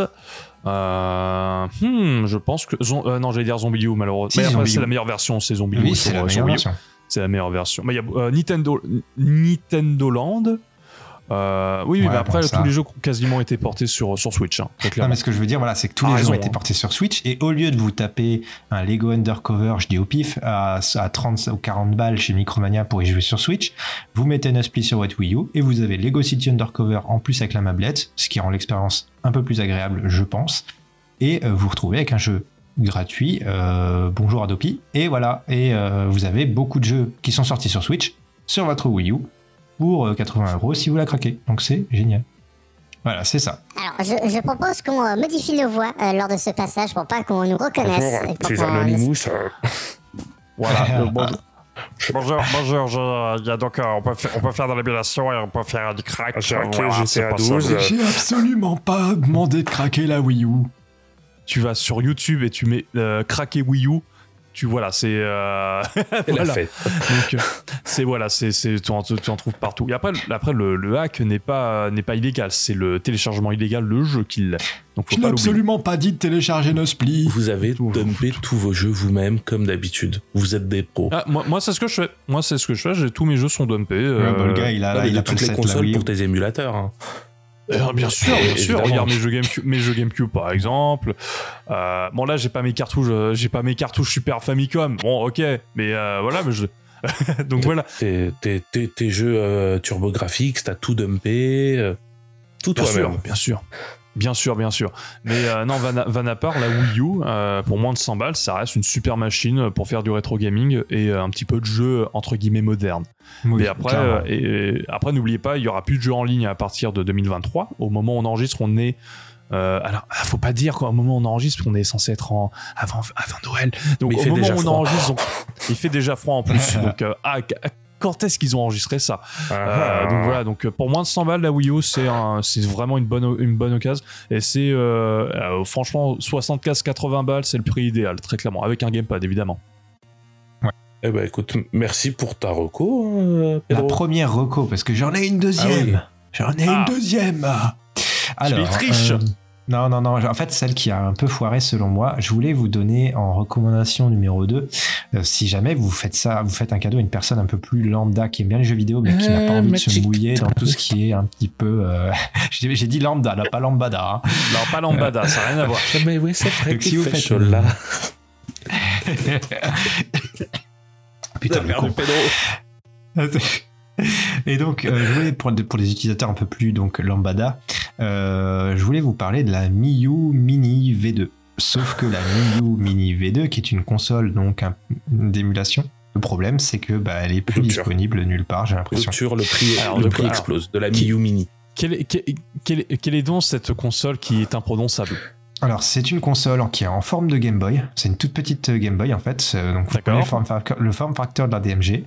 Euh, hmm, je pense que. zon- euh, non, j'allais dire Zombie U, malheureusement. Si, Mais c'est la meilleure version, c'est Zombie U. Oui, c'est la la meilleure version. Mais il y a Nintendo, Nintendo Land. Euh, oui, Ouais, mais après, ça. tous les jeux ont quasiment été portés sur, sur Switch. hein, Non, mais ce que je veux dire, voilà, c'est que tous Ah, les raison, jeux ont été hein. portés sur Switch et au lieu de vous taper un Lego Undercover, je dis au pif, à, à 30 ou 40 balles chez Micromania pour y jouer sur Switch, vous mettez un split sur votre Wii U et vous avez Lego City Undercover en plus avec la mablette, ce qui rend l'expérience un peu plus agréable, je pense. Et euh, vous retrouvez avec un jeu gratuit, euh, bonjour Adopi, et voilà, et euh, vous avez beaucoup de jeux qui sont sortis sur Switch, sur votre Wii U, pour euh, 80 euros si vous la craquez. Donc c'est génial. Voilà, c'est ça. Alors, je, je propose qu'on euh, modifie nos voix euh, lors de ce passage pour pas qu'on nous reconnaisse. et pour Ces qu'on- Anonymous, euh, Voilà. euh, bon- bonjour, bonjour. je- il y a donc, euh, on, peut faire, on peut faire de l'émulation et on peut faire du crack. J'ai euh, hacké voilà, GTA c'est pas 12, ça. euh, J'ai absolument pas demandé de craquer la Wii U. Tu vas sur YouTube et tu mets euh, craquer Wii U. Tu voilà, c'est euh, voilà. Donc euh, c'est voilà, c'est c'est tu en, tu en trouves partout. Et après, après le, le hack n'est pas n'est pas illégal, c'est le téléchargement illégal le jeu qui l'est. Donc faut Je n'ai absolument pas dit de télécharger Nospli. Vous avez Tout- dumpé tous vos jeux vous-même, comme d'habitude. Vous êtes des pros. Ah, moi, moi c'est ce que je fais. Moi c'est ce que je fais. J'ai tous mes jeux sont dumpés. Ouais, euh, bah, le gars, il a, Non, mais il de a pas le toutes les consoles pour tes émulateurs. hein. Euh, bien sûr, bien sûr. Regarde mes jeux GameCube, mes jeux GameCube par exemple. Euh, bon là, j'ai pas mes cartouches, euh, j'ai pas mes cartouches Super Famicom. Bon, ok, mais euh, voilà, mais je. Donc voilà. Tes, tes- tes- tes jeux euh, turbographiques, t'as tout dumpé. tout Bien sûr, toi-même. bien sûr. Bien sûr, bien sûr. Mais euh, non, van, van à part, la Wii U, euh, pour moins de 100 balles, ça reste une super machine pour faire du rétro gaming et euh, un petit peu de jeu entre guillemets moderne. Oui, Mais après, et, après n'oubliez pas, il y aura plus de jeux en ligne à partir de 2023. Au moment où on enregistre, on est. Euh, alors, ah, faut pas dire qu'au moment où on enregistre, on est censé être en avant, avant Noël. Donc, il au moment où on froid. enregistre, donc, il fait déjà froid en plus. donc, euh, à, quand est-ce qu'ils ont enregistré ça Ah, Euh, donc voilà, donc euh, pour moins de 100 balles, la Wii U, c'est un- c'est vraiment une bonne, une bonne occasion. Et c'est euh, euh, franchement 75-80 balles, c'est le prix idéal, très clairement, avec un gamepad évidemment. Eh ben écoute, merci pour ta reco, hein, La première reco, parce que j'en ai une deuxième. Ah J'en ai Ah. une deuxième. Alors, triche. euh, non, non, non. En fait, celle qui a un peu foiré selon moi, je voulais vous donner en recommandation numéro 2, euh, si jamais vous faites ça, vous faites un cadeau à une personne un peu plus lambda qui aime bien les jeux vidéo, mais qui n'a pas Euh, envie de se mouiller dans tout ce qui est un petit peu. euh, J'ai j'ai dit lambda, là, pas lambada. hein. Non, pas lambada, ça n'a rien à voir. Mais oui, c'est vrai Donc, qu'il si vous fait faites chaud là. Putain, le merde con. de Pedro. Et donc, euh, je voulais, pour, pour les utilisateurs un peu plus donc lambada, euh, je voulais vous parler de la Miu Mini V2. Sauf que la Miu Mini V2, qui est une console donc un- d'émulation, le problème c'est que bah, elle est plus Rupture. disponible nulle part, j'ai l'impression. Rupture, le prix, Alors, le prix explose de la qui- Miu Mini. Quelle est, quelle, quelle est- quelle est donc cette console qui est imprononçable? Alors, c'est une console qui est en forme de Game Boy. C'est une toute petite euh, Game Boy en fait. Donc, vous prenez le form, factor, le form factor de la DMG,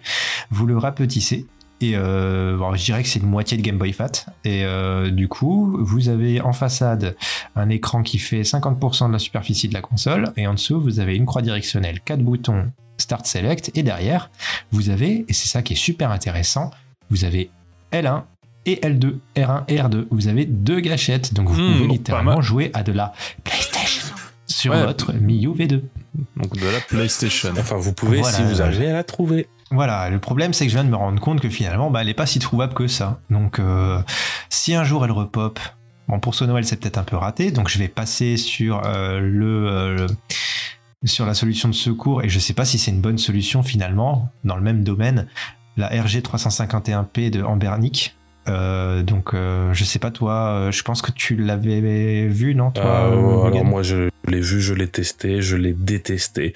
vous le rapetissez. Et euh, bon, je dirais que c'est une moitié de Game Boy Fat. Et euh, du coup, vous avez en façade un écran qui fait 50% de la superficie de la console. Et en dessous, vous avez une croix directionnelle, quatre boutons Start Select. Et derrière, vous avez, et c'est ça qui est super intéressant, vous avez L1 et L2, R1 et R2. Vous avez deux gâchettes. Donc, vous Hmm, pouvez donc littéralement jouer à de la PlayStation sur Ouais. votre Miu V2. Donc de la PlayStation. Enfin, vous pouvez Voilà, si vous arrivez à la trouver. Voilà, le problème c'est que je viens de me rendre compte que finalement, bah, elle est pas si trouvable que ça. Donc, euh, si un jour elle repop, bon pour ce Noël c'est peut-être un peu raté, donc je vais passer sur euh, le, euh, sur la solution de secours et je sais pas si c'est une bonne solution finalement dans le même domaine, la RG 351P de Ambernic. Donc, je sais pas toi, je pense que tu l'avais vu, non toi, euh, alors moi, je l'ai vu, je l'ai testé, je l'ai détesté.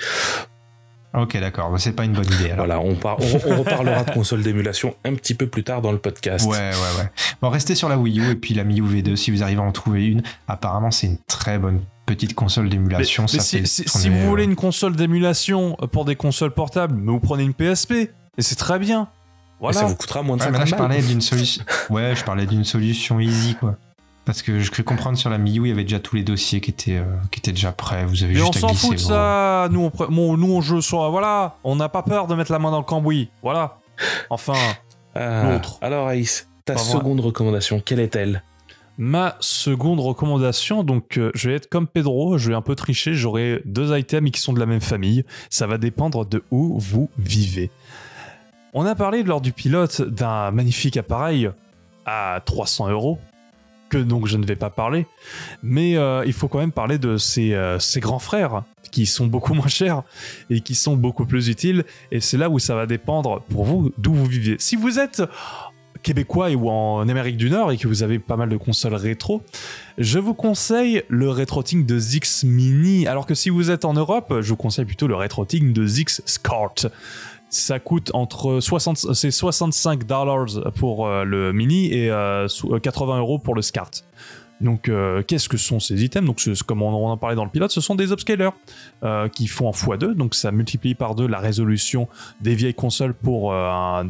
Ok, d'accord, bah, c'est pas une bonne idée. Alors. Voilà, on, par- on, on reparlera de console d'émulation un petit peu plus tard dans le podcast. Ouais, ouais, ouais. Bon, restez sur la Wii U et puis la Miu V2 si vous arrivez à en trouver une. Apparemment, c'est une très bonne petite console d'émulation. Mais ça si, fait si- tourner, si vous euh, voulez une console d'émulation pour des consoles portables, mais vous prenez une PSP, et c'est très bien. Et Voilà. ça vous coûtera moins de Ouais, mais 50 là, je parlais d'une solution. Ouais, je parlais d'une solution easy, quoi. Parce que je crus comprendre sur la Miu, il y avait déjà tous les dossiers qui étaient, euh, qui étaient déjà prêts. Vous avez Mais on juste s'en fout de vos- ça. Nous on, bon, nous, on joue sur. Voilà. On n'a pas peur de mettre la main dans le cambouis. Voilà. Enfin, Ah, L'autre. alors Aïs, ta seconde recommandation, quelle est-elle? Ma seconde recommandation, donc euh, je vais être comme Pedro, je vais un peu tricher, j'aurai deux items qui sont de la même famille. Ça va dépendre de où vous vivez. On a parlé lors du pilote d'un magnifique appareil à 300 euros, que donc je ne vais pas parler, mais euh, il faut quand même parler de ses, euh, ses grands frères, qui sont beaucoup moins chers et qui sont beaucoup plus utiles, et c'est là où ça va dépendre pour vous d'où vous vivez. Si vous êtes québécois ou en Amérique du Nord et que vous avez pas mal de consoles rétro, je vous conseille le RetroTing de Zix Mini, alors que si vous êtes en Europe, je vous conseille plutôt le RetroTing de Zix SCART. Ça coûte entre 60, c'est 65 dollars pour euh, le mini et euh, sou- euh, 80 euros pour le SCART. Donc, euh, qu'est-ce que sont ces items? Donc, comme on en parlait dans le pilote, ce sont des upscalers euh, qui font en x2, donc ça multiplie par deux la résolution des vieilles consoles pour un,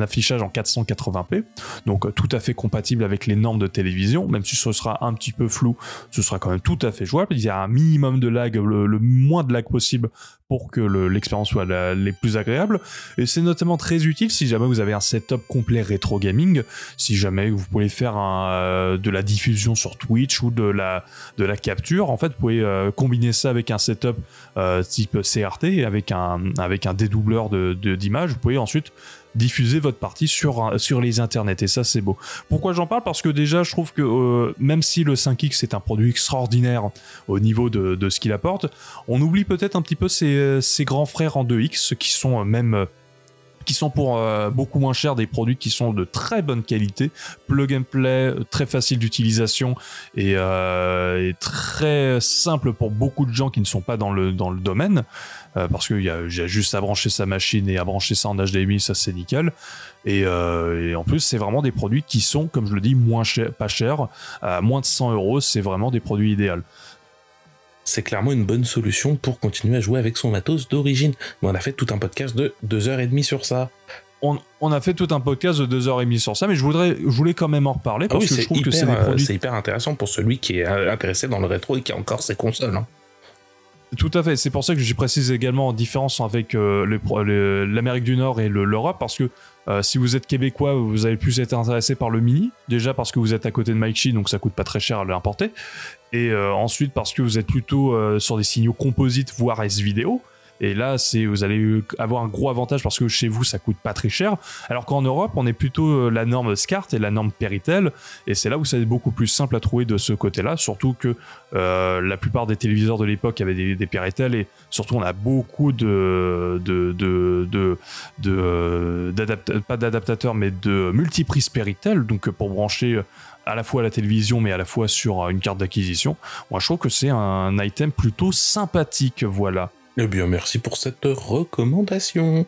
affichage en 480p, donc tout à fait compatible avec les normes de télévision, même si ce sera un petit peu flou, ce sera quand même tout à fait jouable. Il y a un minimum de lag, le moins de lag possible pour que le- l'expérience soit la, les plus agréable. Et c'est notamment très utile si jamais vous avez un setup complet rétro gaming, si jamais vous pouvez faire un, euh, de la diffusion sur Twitch ou de la, de la capture. En fait, vous pouvez euh, combiner ça avec un setup euh, type CRT, avec un, avec un dédoubleur de- de- d'image. vous pouvez ensuite diffuser votre partie sur, un- sur les internets et ça c'est beau. Pourquoi j'en parle? Parce que déjà je trouve que euh, même si le 5X est un produit extraordinaire au niveau de, de ce qu'il apporte, on oublie peut-être un petit peu ses, ses grands frères en 2X qui sont euh, même euh, qui sont pour euh, beaucoup moins cher des produits qui sont de très bonne qualité, plug and play, très facile d'utilisation et, euh, et très simple pour beaucoup de gens qui ne sont pas dans le, domaine, euh, parce qu'il y a, juste à brancher sa machine et à brancher ça en HDMI, ça c'est nickel. Et, euh, et en plus, c'est vraiment des produits qui sont, comme je le dis, moins cher, pas chers, à moins de 100 euros, c'est vraiment des produits idéaux. C'est clairement une bonne solution pour continuer à jouer avec son matos d'origine. On a fait tout un podcast de deux heures et demie sur ça. On, on a fait tout un podcast de 2h30 sur ça, mais je, voudrais, je voulais quand même en reparler Ah parce oui, que je trouve que c'est des hyper, euh, produits c'est hyper intéressant pour celui qui est euh, intéressé dans le rétro et qui a encore ses consoles. hein. Tout à fait. C'est pour ça que je précise également en différence avec euh, l'Amérique du Nord et le- l'Europe, parce que euh, si vous êtes québécois, vous allez plus être intéressé par le mini. Déjà parce que vous êtes à côté de Maichi, donc ça coûte pas très cher à l'importer. Et euh, ensuite parce que vous êtes plutôt euh, sur des signaux composites, voire S-vidéo. Et là, c'est vous allez avoir un gros avantage parce que chez vous, ça coûte pas très cher. Alors qu'en Europe, on est plutôt euh, la norme SCART et la norme Péritel. Et c'est là où ça est beaucoup plus simple à trouver de ce côté-là. Surtout que euh, la plupart des téléviseurs de l'époque avaient des, Péritel et surtout on a beaucoup de de euh, pas d'adaptateurs mais de multiprises Péritel donc pour brancher euh, à la fois à la télévision mais à la fois sur euh, une carte d'acquisition. Moi je trouve que c'est un item plutôt sympathique voilà. Eh bien, merci pour cette recommandation.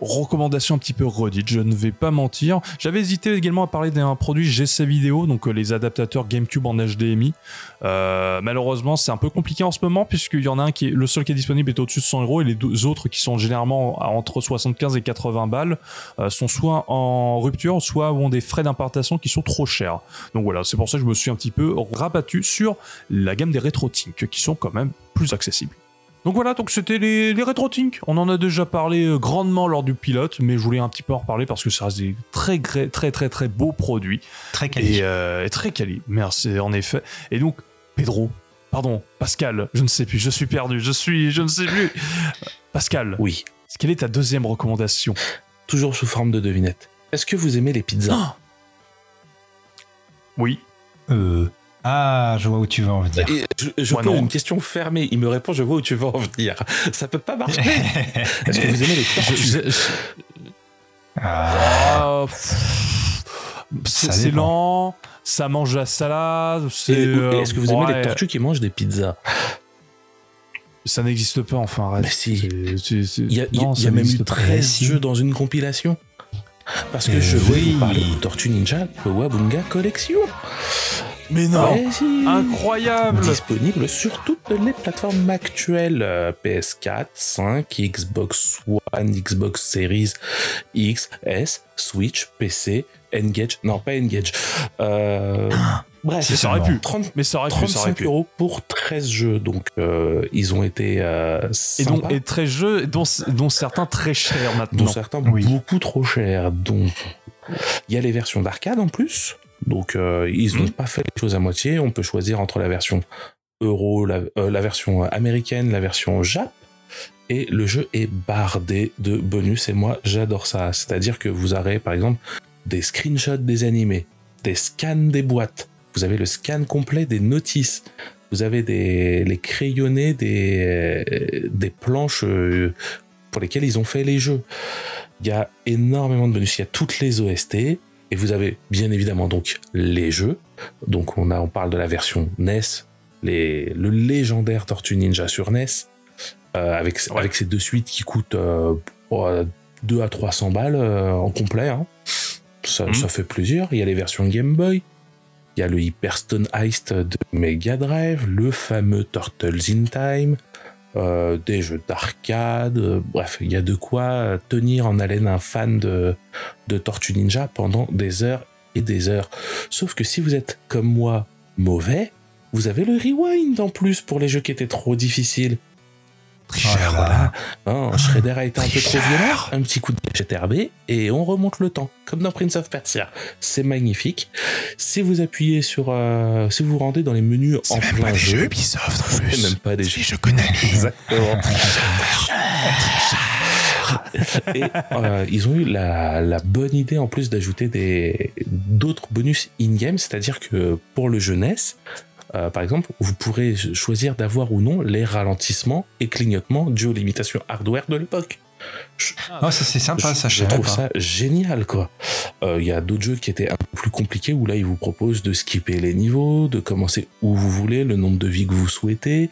Recommandation un petit peu redite, je ne vais pas mentir. J'avais hésité également à parler d'un produit GC vidéo, donc euh, les adaptateurs GameCube en HDMI. Euh, malheureusement, c'est un peu compliqué en ce moment, puisqu'il y en a un qui est, le seul qui est disponible est au-dessus de 100 euros, et les deux autres qui sont généralement entre 75 et 80 balles euh, sont soit en rupture, soit ont des frais d'importation qui sont trop chers. Donc voilà, c'est pour ça que je me suis un petit peu rabattu sur la gamme des RetroTink, qui sont quand même plus accessibles. Donc voilà, donc c'était les, les RetroTink. On en a déjà parlé euh, grandement lors du pilote, mais je voulais un petit peu en reparler parce que ça reste des très très très très, très beaux produits Très quali. et, euh, et très quali. Merci en effet. Et donc Pedro, pardon, Pascal, je ne sais plus, je suis perdu, je suis, je ne sais plus. Pascal, Oui, quelle est ta deuxième recommandation? Toujours sous forme de devinette. Est-ce que vous aimez les pizzas? Oui. Euh, Ah, je vois où tu veux en venir. Et Je, pose non. une question fermée. Il me répond Je vois où tu veux en venir. Ça peut pas marcher. Est-ce que vous aimez les tortues Je- je- Ah, Ah, pff, c'est lent, ça mange la salade. c'est, Et- et euh, Est-ce que vous aimez ouais, les tortues qui mangent des pizzas Ça n'existe pas, enfin, arrête. Mais si. Il y a, non, y même eu n'existe pas. 13 Si. jeux dans une compilation. Parce que Euh, je vais oui. vous parler de Tortue Ninja Kawabunga Collection. Mais non Ouais, si. Incroyable Disponible sur toutes les plateformes actuelles euh, PS4, 5, Xbox One, Xbox Series X, S, Switch, PC, Engage, non pas Engage. Euh, bref, c'est Ça aurait pu. 30, Mais ça aurait pu, ça aurait 35 pu. euros pour 13 jeux, donc euh, ils ont été euh, Et, donc, sympas, et très jeux, dont, dont certains très chers maintenant. dont certains Oui. beaucoup trop chers. Donc il y a les versions d'arcade en plus, donc euh, ils n'ont Mhm. pas fait les choses à moitié. On peut choisir entre la version euro, la, euh, la version américaine, la version Jap. Et le jeu est bardé de bonus et moi j'adore ça. C'est-à-dire que vous aurez par exemple des screenshots des animés, des scans des boîtes, vous avez le scan complet des notices, vous avez des, les crayonnés des, euh, des planches pour lesquelles ils ont fait les jeux. Il y a énormément de bonus, il y a toutes les OST et vous avez bien évidemment donc les jeux. Donc on, a, on parle de la version NES, les, le légendaire Tortue Ninja sur NES, euh, avec, Ouais. avec ces deux suites qui coûtent euh, oh, 2 à 300 balles euh, en complet. hein. Ça, Mhm. ça fait plaisir. Il y a les versions Game Boy. Il y a le Hyperstone Heist de Mega Drive, le fameux Turtles in Time, euh, des jeux d'arcade. euh, bref, il y a de quoi tenir en haleine un fan de, de Tortue Ninja pendant des heures et des heures. Sauf que si vous êtes comme moi mauvais, vous avez le rewind en plus pour les jeux qui étaient trop difficiles. Oh là là. Hein, Shredder a été un peu trop violent, un petit coup de gâchette RB et on remonte le temps, comme dans Prince of Persia. C'est magnifique. Si vous appuyez sur, euh, si vous vous rendez dans les menus en plein jeu, Ubisoft en c'est même pas des jeux. jeux Konami. Exactement. Et euh, ils ont eu la, la bonne idée en plus d'ajouter des d'autres bonus in-game, c'est-à-dire que pour le jeunesse, euh, par exemple, vous pourrez choisir d'avoir ou non les ralentissements et clignotements dus aux limitations hardware de l'époque. Oh, ça c'est sympa, je, ça je je trouve pas. ça génial quoi. Euh, Il y a d'autres jeux qui étaient un peu plus compliqués où là ils vous proposent de skipper les niveaux, de commencer où vous voulez, le nombre de vies que vous souhaitez.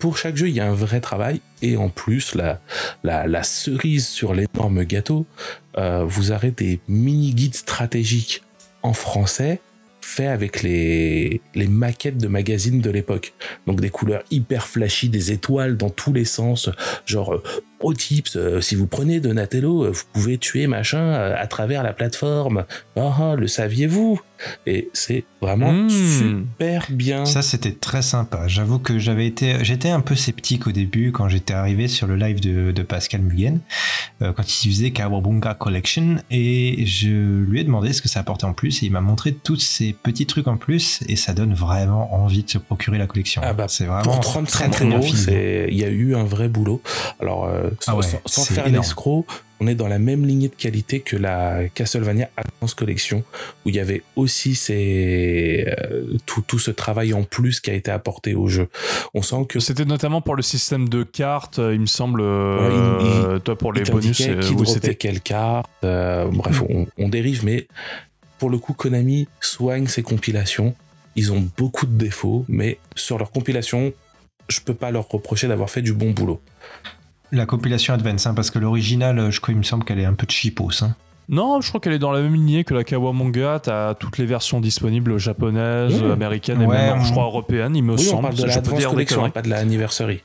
Pour chaque jeu, il y a un vrai travail et en plus la, la, la cerise sur l'énorme gâteau, euh, vous aurez des mini guides stratégiques en français fait avec les, les maquettes de magazines de l'époque. Donc des couleurs hyper flashy, des étoiles dans tous les sens, genre pro tips, euh, si vous prenez Donatello, euh, vous pouvez tuer machin euh, à travers la plateforme. Ah, ah, le saviez-vous? Et c'est vraiment Mmh. super bien. Ça, c'était très sympa. J'avoue que j'avais été, j'étais un peu sceptique au début quand j'étais arrivé sur le live de, de Pascal Mugen, euh, quand il faisait Kawabunga Collection, et je lui ai demandé ce que ça apportait en plus, et il m'a montré tous ces petits trucs en plus, et ça donne vraiment envie de se procurer la collection. Ah bah, c'est vraiment Pour très 35 très bien c'est- il y a eu un vrai boulot. Alors, euh, sans, Ah ouais, sans- faire l'escroc, on est dans la même lignée de qualité que la Castlevania Advance Collection, où il y avait aussi ces, euh, tout, tout ce travail en plus qui a été apporté au jeu. On sent que C'était notamment pour le système de cartes, euh, il me semble. euh, Ouais, il- euh, toi, pour les il bonus, euh, qui c'était. quelle carte. euh, bref, on, on dérive, mais pour le coup, Konami soigne ses compilations. Ils ont beaucoup de défauts, mais sur leurs compilations, je peux pas leur reprocher d'avoir fait du bon boulot. La compilation Advance, hein, parce que l'original, je crois, il me semble qu'elle est un peu cheapos. Hein. Non, je crois qu'elle est dans la même lignée que la Kawamanga. T'as toutes les versions disponibles japonaises, Mmh. américaines et Ouais, même, on- je crois, européennes, il me Oui, on semble. parle de Je la peux Advance dire des Collection, conneries. pas de la Anniversary.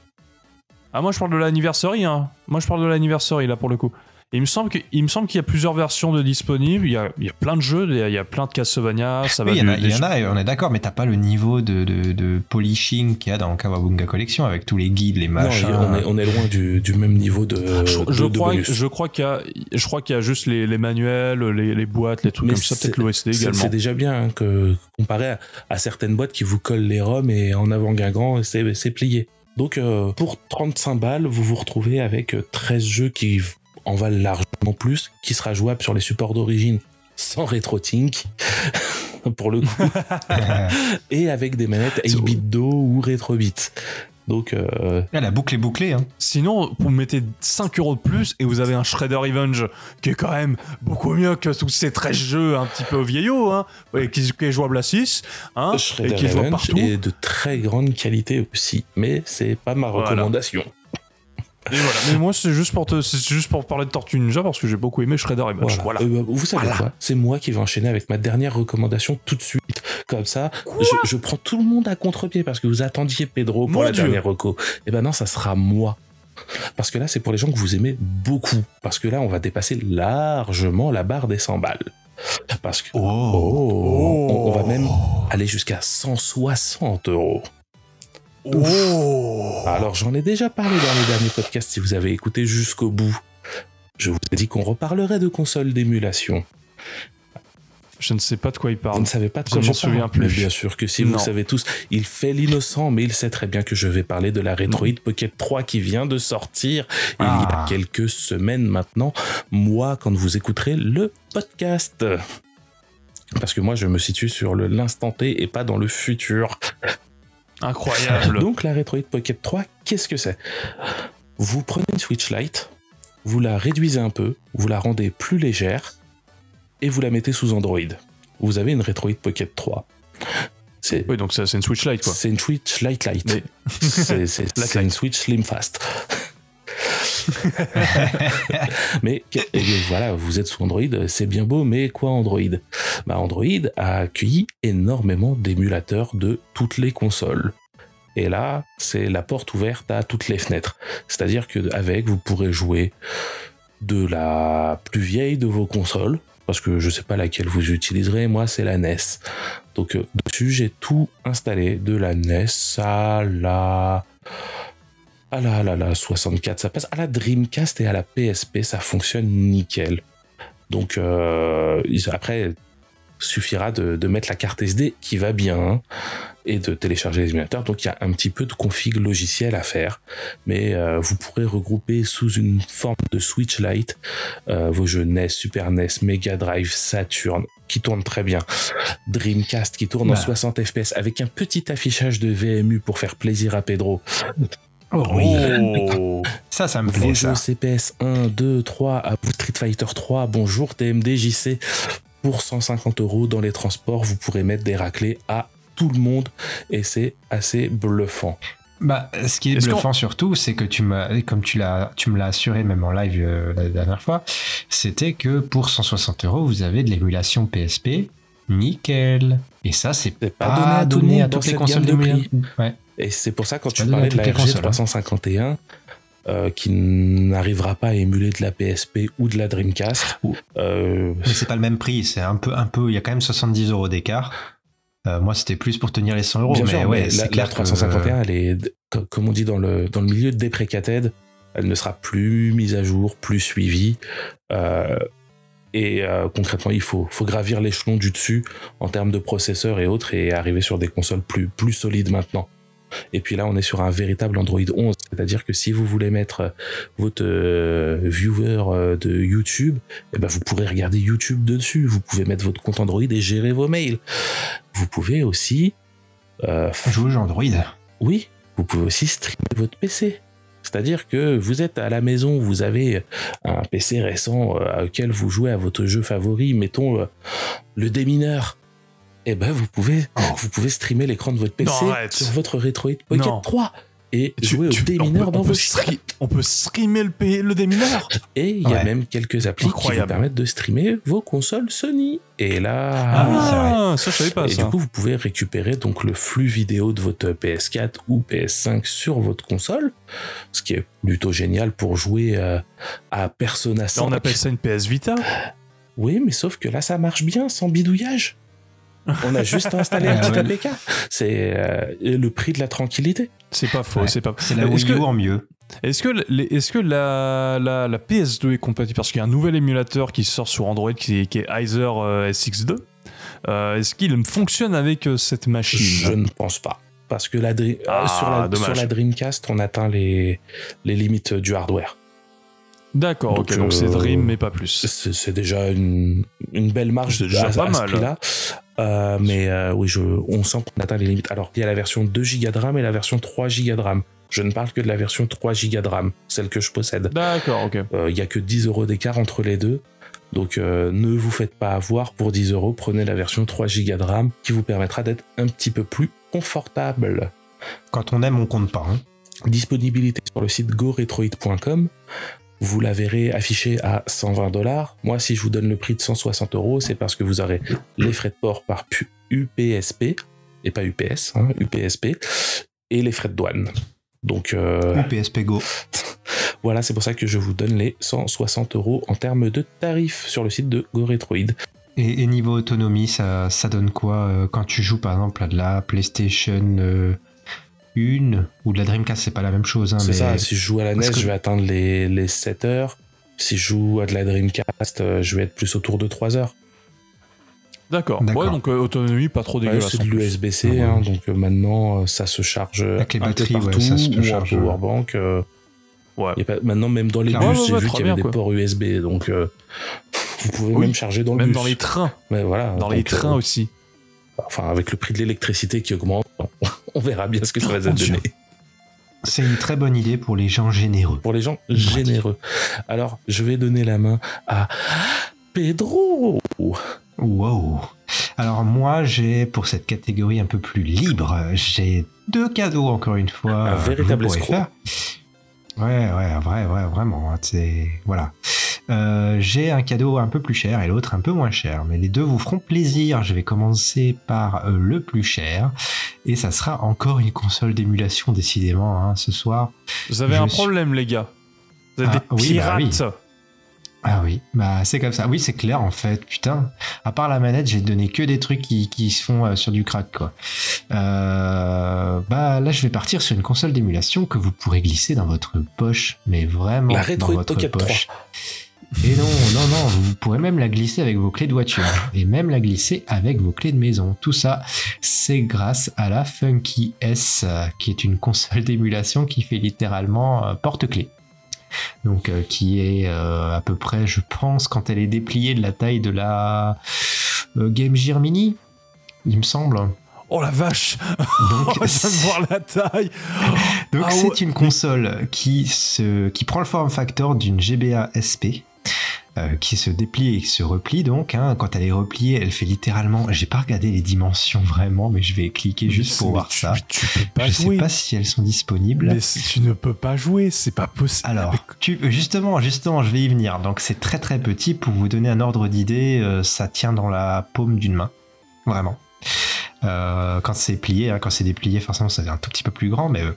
Ah, moi, je parle de l'anniversary. Hein. Moi, je parle de l'anniversary, là, pour le coup. Et il me semble que- il me semble qu'il y a plusieurs versions de disponibles. Il y a, il y a plein de jeux, il y a, plein de Castlevania. Ça va Oui, il y en a, du- il y en a, on est d'accord, mais t'as pas le niveau de, de, de polishing qu'il y a dans Kawabunga Collection avec tous les guides, les Non, machins. on est, on est loin du, du même niveau de, Je, de- je de crois, bonus. je crois qu'il y a, je crois qu'il y a juste les, les manuels, les, les boîtes, les trucs Mais comme ça, c'est- peut-être C'est également. c'est déjà bien hein, que comparé à, à certaines boîtes qui vous collent les ROM et en avant Guingamp, c'est c'est plié. Donc euh, pour 35 balles, vous vous retrouvez avec euh, 13 jeux qui en valent largement plus, qui sera jouable sur les supports d'origine sans RetroTink pour le coup, et avec des manettes C'est- 8-bit Do ou RetroBit. Donc euh, Ah, la boucle est bouclée. Hein. Sinon, vous mettez 5 euros de plus et vous avez un Shredder Revenge qui est quand même beaucoup mieux que tous ces 13 jeux un petit peu vieillots, hein, et qui, qui est jouable à 6, hein, Shredder et qui est jouable partout. de très grande qualité aussi, mais c'est pas ma Voilà. Et voilà. Mais moi, c'est juste pour te, c'est juste pour parler de Tortue Ninja parce que j'ai beaucoup aimé Shredder Revenge. Voilà. Voilà. Euh, bah, vous savez Voilà. quoi? C'est moi qui vais enchaîner avec ma dernière recommandation tout de suite. Comme ça, je, je prends tout le monde à contre-pied parce que vous attendiez Pedro pour Mon la Dieu. dernière reco. Et ben non, ça sera moi. Parce que là, c'est pour les gens que vous aimez beaucoup. Parce que là, on va dépasser largement la barre des 100 balles. Parce que. Oh. Oh, on, on va même aller jusqu'à 160 euros. Oh Alors, j'en ai déjà parlé dans les derniers podcasts si vous avez écouté jusqu'au bout. Je vous ai dit qu'on reparlerait de consoles d'émulation. Je ne sais pas de quoi il Vous parle. ne savez pas de Je quoi m'en je souviens parle. plus. Mais bien sûr que si, vous le savez tous. Il fait l'innocent, mais il sait très bien que je vais parler de la Retroid Pocket 3 qui vient de sortir il y a Ah. quelques semaines maintenant. Moi, quand vous écouterez le podcast. Parce que moi, je me situe sur l'instant T et pas dans le futur. Incroyable. Donc, la Retroid Pocket 3, qu'est-ce que c'est? Vous prenez une Switch Lite, vous la réduisez un peu, vous la rendez plus légère, et vous la mettez sous Android. Vous avez une Retroid Pocket 3. C'est oui, donc ça, c'est une Switch Lite, quoi. c'est une Switch Lite Lite. Mais- C'est c'est- c'est une Switch Slim Fast. mais et voilà, vous êtes sous Android, c'est bien beau, mais quoi Android? Bah, Android a accueilli énormément d'émulateurs de toutes les consoles. Et là, c'est la porte ouverte à toutes les fenêtres. C'est-à-dire que avec, vous pourrez jouer de la plus vieille de vos consoles, parce que je sais pas laquelle vous utiliserez, moi c'est la NES. Donc euh, dessus j'ai tout installé, de la NES à la à la, à la, la 64, ça passe à la Dreamcast et à la PSP, ça fonctionne nickel. Donc euh, il- après suffira de, de mettre la carte SD qui va bien et de télécharger les émulateurs. Donc il y a un petit peu de config logiciel à faire, mais euh, vous pourrez regrouper sous une forme de Switch Lite euh, vos jeux NES, Super NES, Mega Drive, Saturn qui tournent très bien, Dreamcast qui tourne en Bah. 60 FPS avec un petit affichage de VMU pour faire plaisir à Pedro. Oh, oui. Ça, ça me Vos plaît, jeux ça. CPS 1, 2, 3, à vous Street Fighter 3, bonjour TMD, JC. Pour 150 euros dans les transports, vous pourrez mettre des raclés à tout le monde et c'est assez bluffant. Bah, ce qui est, bluffant surtout, c'est que tu m'as, comme tu l'as, tu me l'as assuré même en live euh, la dernière fois, c'était que pour 160 euros, vous avez de l'émulation PSP Nickel. Et ça, c'est pas pas donné à donné à toutes les consoles de de prix. Ouais. Et c'est pour ça quand tu parlais de la RG consoles, hein. 351, euh, qui n'arrivera pas à émuler de la PSP ou de la Dreamcast, Ou- euh, Mais c'est pas le même prix, c'est un peu, un peu, il y a quand même 70 euros d'écart. Euh, moi, c'était plus pour tenir les 100 euros, Bien mais sûr, ouais, mais c'est la, clair la que- 351, elle est, co- comme on dit dans le, dans le milieu déprecated, elle ne sera plus mise à jour, plus suivie. euh, et euh, concrètement, il faut, faut gravir l'échelon du dessus en termes de processeurs et autres et arriver sur des consoles plus, plus solides maintenant. Et puis là, on est sur un véritable Android 11, c'est-à-dire que si vous voulez mettre votre euh, viewer euh, de YouTube, eh ben vous pourrez regarder YouTube dessus. Vous pouvez mettre votre compte Android et gérer vos mails. Vous pouvez aussi euh, Jouer Android. oui, vous pouvez aussi streamer votre PC. C'est-à-dire que vous êtes à la maison, vous avez un PC récent euh, auquel vous jouez à votre jeu favori, mettons euh, le démineur. Et ben vous pouvez, Oh. vous pouvez streamer l'écran de votre PC Non, sur votre Retroid Pocket Non. 3 et Tu- jouer tu- au démineur on peut, dans vos stri- on peut streamer le, P- le démineur Et il y a Ouais. même quelques applis qui vous permettent de streamer vos consoles Sony. Et là, Ah vrai. ça je savais pas et ça. du coup, vous pouvez récupérer donc le flux vidéo de votre PS4 ou PS5 sur votre console, ce qui est plutôt génial pour jouer euh, à Persona Là, 5. on appelle ça une PS Vita. Oui, mais sauf que là, ça marche bien sans bidouillage. On a juste installé un Ah petit ouais. APK. C'est euh, le prix de la tranquillité. C'est pas faux, Ouais. c'est pas. C'est la Wii U que, en mieux. est-ce que, est-ce que la, la, la PS2 est compatible? Parce qu'il y a un nouvel émulateur qui sort sur Android qui est, qui est Heiser euh, SX2. Euh, est-ce qu'il fonctionne avec euh, cette machine? Je ne pense pas. Parce que la, Ah, sur, la, dommage. sur la Dreamcast, on atteint les, les limites du hardware. D'accord, Donc, ok, donc c'est Dream, mais pas plus. C'est déjà une, une belle marge déjà à, pas à ce mal. prix-là. Euh, mais euh, oui, je, on sent qu'on atteint les limites. Alors, il y a la version 2 Go de RAM et la version 3 Go de RAM. Je ne parle que de la version 3 Go de RAM, celle que je possède. D'accord, ok. Euh, Il y a que 10 euros d'écart entre les deux. Donc, ne vous faites pas avoir pour 10 euros. Prenez la version 3 Go de RAM qui vous permettra d'être un petit peu plus confortable. Quand on aime, on compte pas. hein. Disponibilité sur le site goretroid.com. Vous la verrez affichée à 120 dollars. Moi, si je vous donne le prix de 160 euros, c'est parce que vous aurez les frais de port par UPSP, et pas UPS, hein, UPSP, et les frais de douane. Donc euh, Ou PSP Go. voilà, c'est pour ça que je vous donne les 160 euros en termes de tarifs sur le site de GoRetroid. Et, et niveau autonomie, ça, ça donne quoi euh, quand tu joues par exemple à de la PlayStation euh, 1 ou de la Dreamcast C'est pas la même chose. Hein, C'est mais ça, si je joue à la NES, que- je vais atteindre les, les 7 heures. Si je joue à de la Dreamcast, euh, je vais être plus autour de 3 heures. D'accord. D'accord. Ouais, donc euh, autonomie pas trop Ouais, dégueulasse. c'est de l'USB-C, Ouais. hein, donc euh, maintenant euh, ça se charge Avec les batteries, ouais, partout, ça se ou charge, en powerbank. euh, Ouais. pas- maintenant même dans les Clairement. bus, Ouais, j'ai vu qu'il y avait bien, des quoi. ports USB, donc euh, vous pouvez Oui. même charger dans le Même bus. dans les trains. Mais voilà, Dans les donc, euh, trains aussi. Enfin, avec le prix de l'électricité qui augmente, on verra bien ce que ça va donner. C'est une très bonne idée pour les gens généreux. Pour les gens généreux. Alors, je vais donner la main à Pedro. Wow. Alors moi, j'ai pour cette catégorie un peu plus libre, j'ai deux cadeaux encore une fois. Un véritable escroc. Ouais, ouais, vrai, ouais, vraiment. hein, C'est voilà. Euh, j'ai un cadeau un peu plus cher et l'autre un peu moins cher, mais les deux vous feront plaisir. Je vais commencer par euh, le plus cher et ça sera encore une console d'émulation décidément hein, ce soir. Vous avez Je un suis- problème, les gars. Vous êtes Ah, des oui, bah pirates. oui. Ah oui, bah c'est comme ça. Oui, c'est clair en fait. Putain, à part la manette, j'ai donné que des trucs qui, qui se font euh, sur du crack quoi. Euh, bah là, je vais partir sur une console d'émulation que vous pourrez glisser dans votre poche, mais vraiment La dans votre poche. Et non, non, non, vous pourrez même la glisser avec vos clés de voiture et même la glisser avec vos clés de maison. Tout ça, c'est grâce à la Funky S, qui est une console d'émulation qui fait littéralement euh, porte-clés. Donc, euh, qui est euh, à peu près, je pense, quand elle est dépliée de la taille de la euh, Game Gear Mini, il me semble. Oh la vache Donc, de voir la taille Donc Ah c'est ouais, une console qui, se, qui prend le form factor d'une GBA SP. Euh, qui se déplie et qui se replie donc hein. quand elle est repliée elle fait littéralement j'ai pas regardé les dimensions vraiment mais je vais cliquer juste pour voir tu- ça Tu peux pas je sais jouer. pas si elles sont disponibles Mais tu ne peux pas jouer, c'est pas possible. alors, tu, justement, justement, je vais y venir. Donc, c'est très très petit. Pour vous donner un ordre d'idée, euh, ça tient dans la paume d'une main. vraiment. Euh, quand c'est plié, hein, quand c'est déplié, forcément, ça devient un tout petit peu plus grand, mais euh,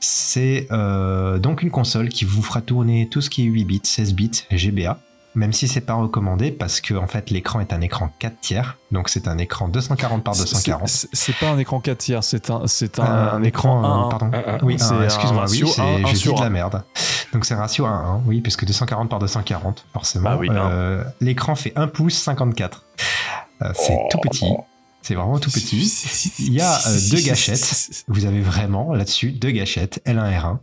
c'est euh, donc une console qui vous fera tourner tout ce qui est 8 bits, 16 bits, GBA, même si c'est pas recommandé parce que en fait l'écran est un écran 4 tiers, donc c'est un écran 240 par 240. C'est- pas un écran 4 tiers, c'est un, c'est un, écran 1. pardon. Oui, C'est un, un excuse-moi, oui, j'ai dit sur de la merde. Donc c'est un ratio 1 1, oui, puisque 240 par 240, forcément. Bah oui. Euh, L'écran fait 1 pouce 54. Euh, c'est Oh. tout petit. C'est vraiment tout petit. Il y a euh, deux gâchettes. Vous avez vraiment là-dessus deux gâchettes, L1 R1,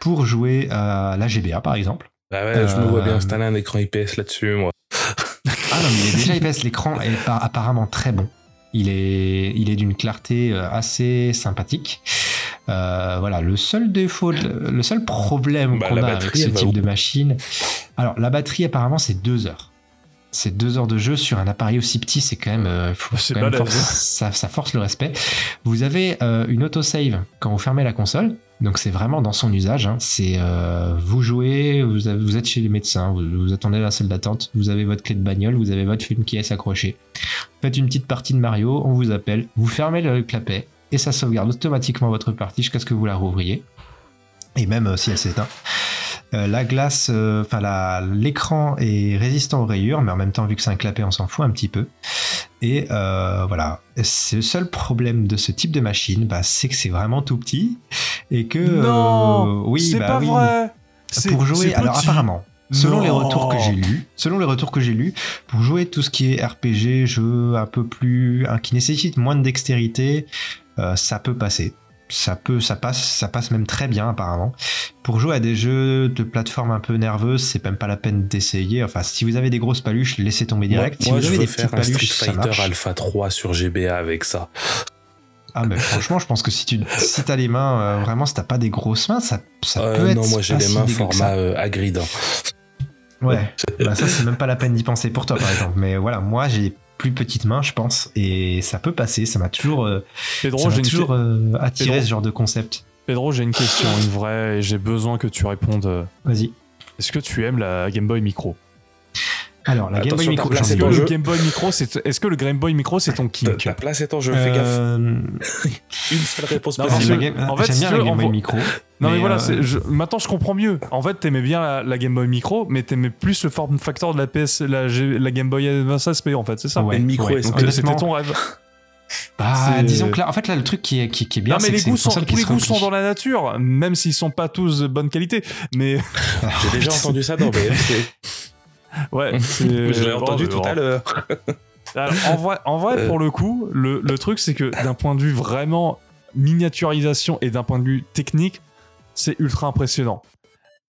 pour jouer à la GBA par exemple. Ah ouais, je me vois bien Euh, installer un écran IPS là-dessus, moi. Ah non, mais déjà IPS, l'écran est apparemment très bon. Il est, il est d'une clarté euh, assez sympathique. Euh, voilà, le seul défaut, le seul problème Bah, qu'on la a avec batterie, ce type de machine. Alors, la batterie, apparemment, c'est deux heures. C'est deux heures de jeu sur un appareil aussi petit, c'est quand même, euh, faut C'est quand même force- ça, ça force le respect. Vous avez euh, une autosave quand vous fermez la console, donc c'est vraiment dans son usage. hein. C'est euh, vous jouez, vous, êtes chez les médecins, vous, attendez la salle d'attente, vous avez votre clé de bagnole, vous avez votre film qui est accroché. Faites une petite partie de Mario, on vous appelle, vous fermez le clapet et ça sauvegarde automatiquement votre partie jusqu'à ce que vous la rouvriez. Et même euh, si elle s'éteint. Euh, la glace, euh, enfin l'écran est résistant aux rayures, mais en même temps, vu que c'est un clapet, on s'en fout un petit peu. Et euh, voilà, c'est le seul problème de ce type de machine, bah, c'est que c'est vraiment tout petit et que Non oui, C'est bah pas oui. vrai Pour jouer, alors apparemment, selon les retours que j'ai lus, selon les retours que j'ai lus, pour jouer tout ce qui est RPG, jeu un peu plus, hein, qui nécessite moins de dextérité, euh, ça peut passer. Ça peut, ça passe, ça passe même très bien apparemment. Pour jouer à des jeux de plateforme un peu nerveuses, c'est même pas la peine d'essayer. Enfin, si vous avez des grosses paluches, laissez tomber direct. Moi, si moi, vous je avez veux des faire un Street paluches, ça Fighter. Alpha 3 sur GBA avec ça. Ah mais franchement, je pense que si tu si t'as les mains euh, vraiment, si t'as pas des grosses mains, ça, ça Euh, peut être. non, moi j'ai pas les si mains format euh. Ouais. bah ça c'est même pas la peine d'y penser pour toi par exemple. Mais voilà, moi j'ai plus petites mains, je pense, et ça peut passer. Ça m'a toujours, euh, ça toujours euh, attiré Pedro. ce genre de concept. Pedro, j'ai une question, une vraie, et j'ai besoin que tu répondes. Vas-y. Est-ce que tu aimes la Game Boy Micro? Alors la Game Boy Micro, que ton jeu. Game Boy Micro, c'est est-ce que le Game Boy Micro c'est ton kink? Ta place est en jeu, fais gaffe. Euh, Une seule réponse Game- en fait, bien la Game Boy Micro. Non mais, Mais, voilà, euh, c'est- je- maintenant je comprends mieux. En fait, t'aimais bien la, la Game Boy Micro, mais t'aimais plus le form factor de la PS, la, Game Boy Advance SP en fait, c'est ça? Ouais, Et le micro c'était ton rêve. Bah, disons que là, en fait, là, le truc qui est, qui, qui est bien, non mais c'est que les goûts sont, tous les goûts sont dans la nature, même s'ils sont pas tous de bonne qualité. Mais J'ai déjà entendu ça dans BFC. ouais, Je l'ai bon, entendu tout à l'heure. Alors, en vrai, en vrai Euh. pour le coup, le, le truc, c'est que d'un point de vue vraiment miniaturisation et d'un point de vue technique, c'est ultra impressionnant.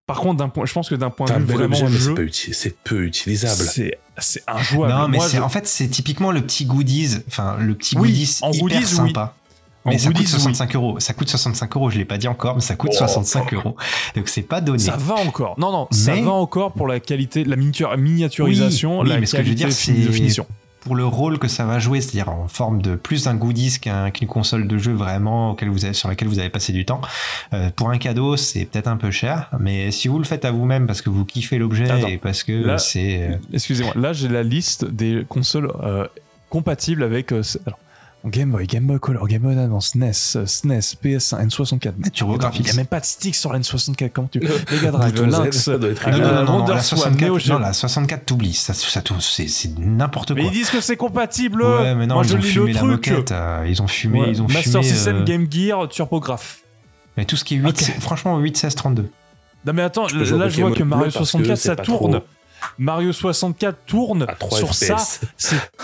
Par contre, d'un point, je pense que d'un point de un vue vraiment objet, c'est jeu, peu, c'est peu utilisable. c'est c'est injouable. Non, mais Moi, c'est, je- en fait, c'est typiquement le petit goodies, enfin, le petit Oui, goodies en hyper goodies, oui. sympa. En Mais ça coûte goodies, oui. 65 euros. Ça coûte 65 euros, je l'ai pas dit encore, mais ça coûte Oh. 65 euros. Donc c'est pas donné. Ça va encore. Non, non, ça Mais- va encore pour la qualité, la miniature- miniaturisation, Oui, oui, la mais ce que je veux qualité dire, de c'est- finition. Pour le rôle que ça va jouer, c'est-à-dire en forme de plus d'un goodies qu'un- qu'une console de jeu vraiment auquel vous avez, sur laquelle vous avez passé du temps. euh, pour un cadeau, c'est peut-être un peu cher, mais si vous le faites à vous-même parce que vous kiffez l'objet Attends. et parce que Là- c'est euh, Excusez-moi, là j'ai la liste des consoles euh, compatibles avec euh, alors, Game Boy, Game Boy Color, Game Boy Advance, NES, SNES, PS1, N64. Mais Turbo Attends, Graphics. Il n'y a même pas de stick sur la N64, comment tu. Le Mega Drive, Lynx, ça doit être non, non, non, non, non, Wonder la Swan, 64, Neo Geo. non, la 64 t'oublies, ça, ça, c'est n'importe Mais quoi. ils disent que c'est compatible. Ouais, mais non, Moi ils je ont lis fumé le la truc. moquette, euh, ils ont fumé, Ouais. ils ont Master fumé. System, euh, Game Gear, TurboGraph. Mais tout ce qui est 8, Ok. c'est- franchement 8, 16, 32. Non mais attends, Je là je vois que Mario Bleu parce que 64 c'est ça tourne. Mario 64 tourne À 3 sur ça. C'est Ah,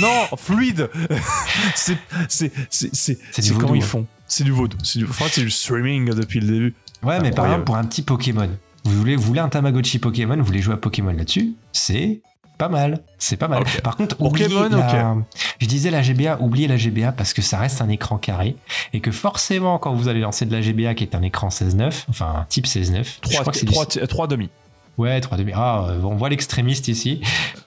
non fluide. c'est c'est c'est comment ils hein. font. C'est du vaudou. C'est du. Enfin, c'est du streaming depuis le début. Ouais, mais par exemple, pour un petit Pokémon, vous voulez, vous voulez un Tamagotchi Pokémon, vous voulez jouer à Pokémon là-dessus, c'est pas mal. C'est pas mal. Par contre, Pokémon, oubliez la- je disais la GBA, oubliez la GBA parce que ça reste un écran carré et que forcément, quand vous allez lancer de la GBA qui est un écran 16-9, enfin un type 16-9, je 3 crois que c'est du- 3 3 demi. Ouais, 3 demi. Ah, euh, on voit l'extrémiste ici.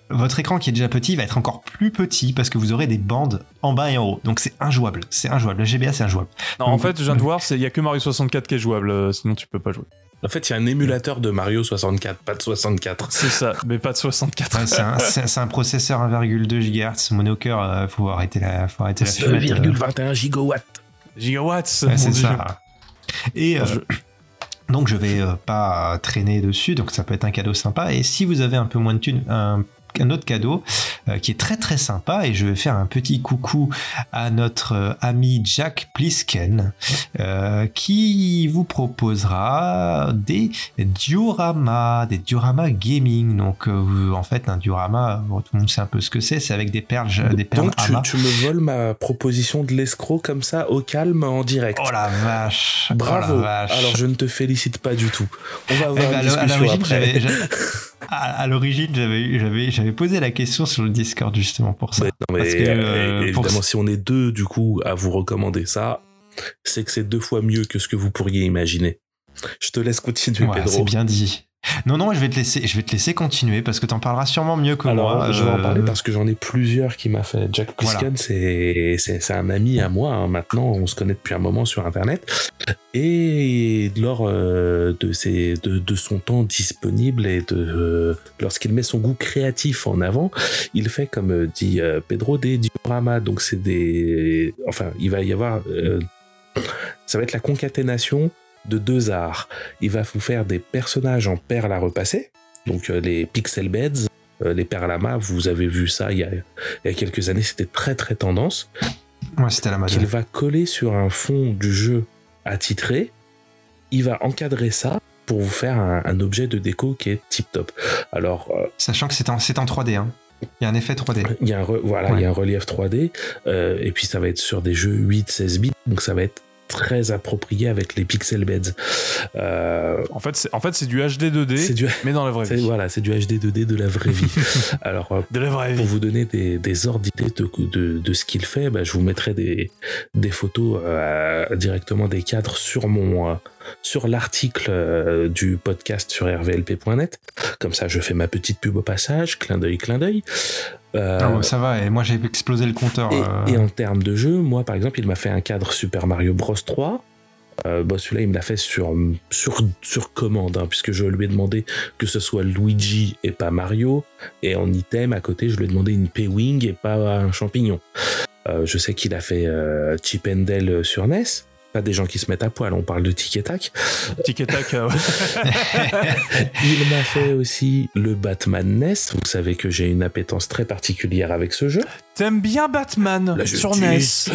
Votre écran qui est déjà petit va être encore plus petit parce que vous aurez des bandes en bas et en haut. Donc c'est injouable. C'est injouable. La GBA, c'est injouable. Non, en fait, je viens de euh, voir, c'est il y a que Mario 64 qui est jouable, euh, sinon tu peux pas jouer. En fait, il y a un émulateur de Mario 64, pas de 64. C'est ça, mais pas de 64. Ouais, c'est un, c'est- c'est un processeur 1,2 GHz monocœur. euh, faut arrêter la, faut arrêter la fumette. 2,21 gigawatts. Gigawatts, Ouais, c'est ça. Et euh, donc je vais euh, pas traîner dessus, donc ça peut être un cadeau sympa. Et si vous avez un peu moins de thunes, un, un autre cadeau euh, qui est très très sympa, et je vais faire un petit coucou à notre euh, ami Jack Plisken, euh, qui vous proposera des dioramas, des dioramas gaming. Donc en fait un diorama, bon, tout le monde sait un peu ce que c'est, c'est avec des perles, des perles Donc, tu, me voles ma proposition de l'escroc comme ça, au calme, en direct. Oh la vache! oh la Bravo. vache. Alors, je ne te félicite pas du tout. On va Eh avoir ben, une discussion après. à, à l'origine, j'avais, posé la question sur le Discord justement pour ça. Mais non, mais Parce que, euh, pour- évidemment, si on est deux, du coup, à vous recommander ça, c'est que c'est deux fois mieux que ce que vous pourriez imaginer. Je te laisse continuer, Ouais, Pedro. c'est bien dit. Non, non, je vais te laisser, je vais te laisser continuer parce que t'en parleras sûrement mieux que Alors, moi. je vais en euh, parler parce que j'en ai plusieurs qui m'a fait. Jack Plisken, c'est, c'est, c'est un ami à moi. hein. Maintenant, on se connaît depuis un moment sur Internet. Et lors euh, de, ses, de, de son temps disponible et de, euh, lorsqu'il met son goût créatif en avant, il fait, comme euh, dit Pedro, des dioramas. Donc, c'est des. Enfin, il va y avoir. ça va être la concaténation de deux arts. Il va vous faire des personnages en perles à repasser, donc euh, les pixel beds, euh, les perlamas, vous avez vu ça il y a, il y a quelques années, c'était très très tendance, Ouais, c'était la mode. qu'il va coller sur un fond du jeu attitré, il va encadrer ça pour vous faire un, un objet de déco qui est tip top. Alors, euh, Sachant que c'est en, en 3D. Hein. Il y a un effet 3D. il y a un, re- voilà, Ouais. il y a un relief 3D, euh, et puis ça va être sur des jeux 8-16 bits, donc ça va être très approprié avec les pixel beds. Euh, En fait, c'est en fait, du HD 2D, c'est du, mais dans la vraie vie. voilà, c'est du HD 2D de la vraie vie. Alors, euh, De la vraie pour vie. vous donner des, des ordres d'idées de, de, de ce qu'il fait, bah, je vous mettrai des, des photos euh, directement des cadres sur mon euh, sur l'article du podcast sur rvlp.net. Comme ça, je fais ma petite pub au passage, clin d'œil, clin d'œil. Euh, Ah, ça va, et moi j'ai explosé le compteur. et, euh, et en termes de jeu, moi par exemple, il m'a fait un cadre Super Mario Bros 3. Euh, bah, celui-là, il me l'a fait sur, sur, sur commande, hein, puisque je lui ai demandé que ce soit Luigi et pas Mario. Et en item, à côté, je lui ai demandé une P-Wing et pas un champignon. Euh, je sais qu'il a fait euh, Chip and Dale sur NES. Pas des gens qui se mettent à poil, on parle de tic et tac. Tic et tac. euh, ouais. Il m'a fait aussi le Batman NES. Vous savez que j'ai une appétence très particulière avec ce jeu. T'aimes bien Batman sur NES justice.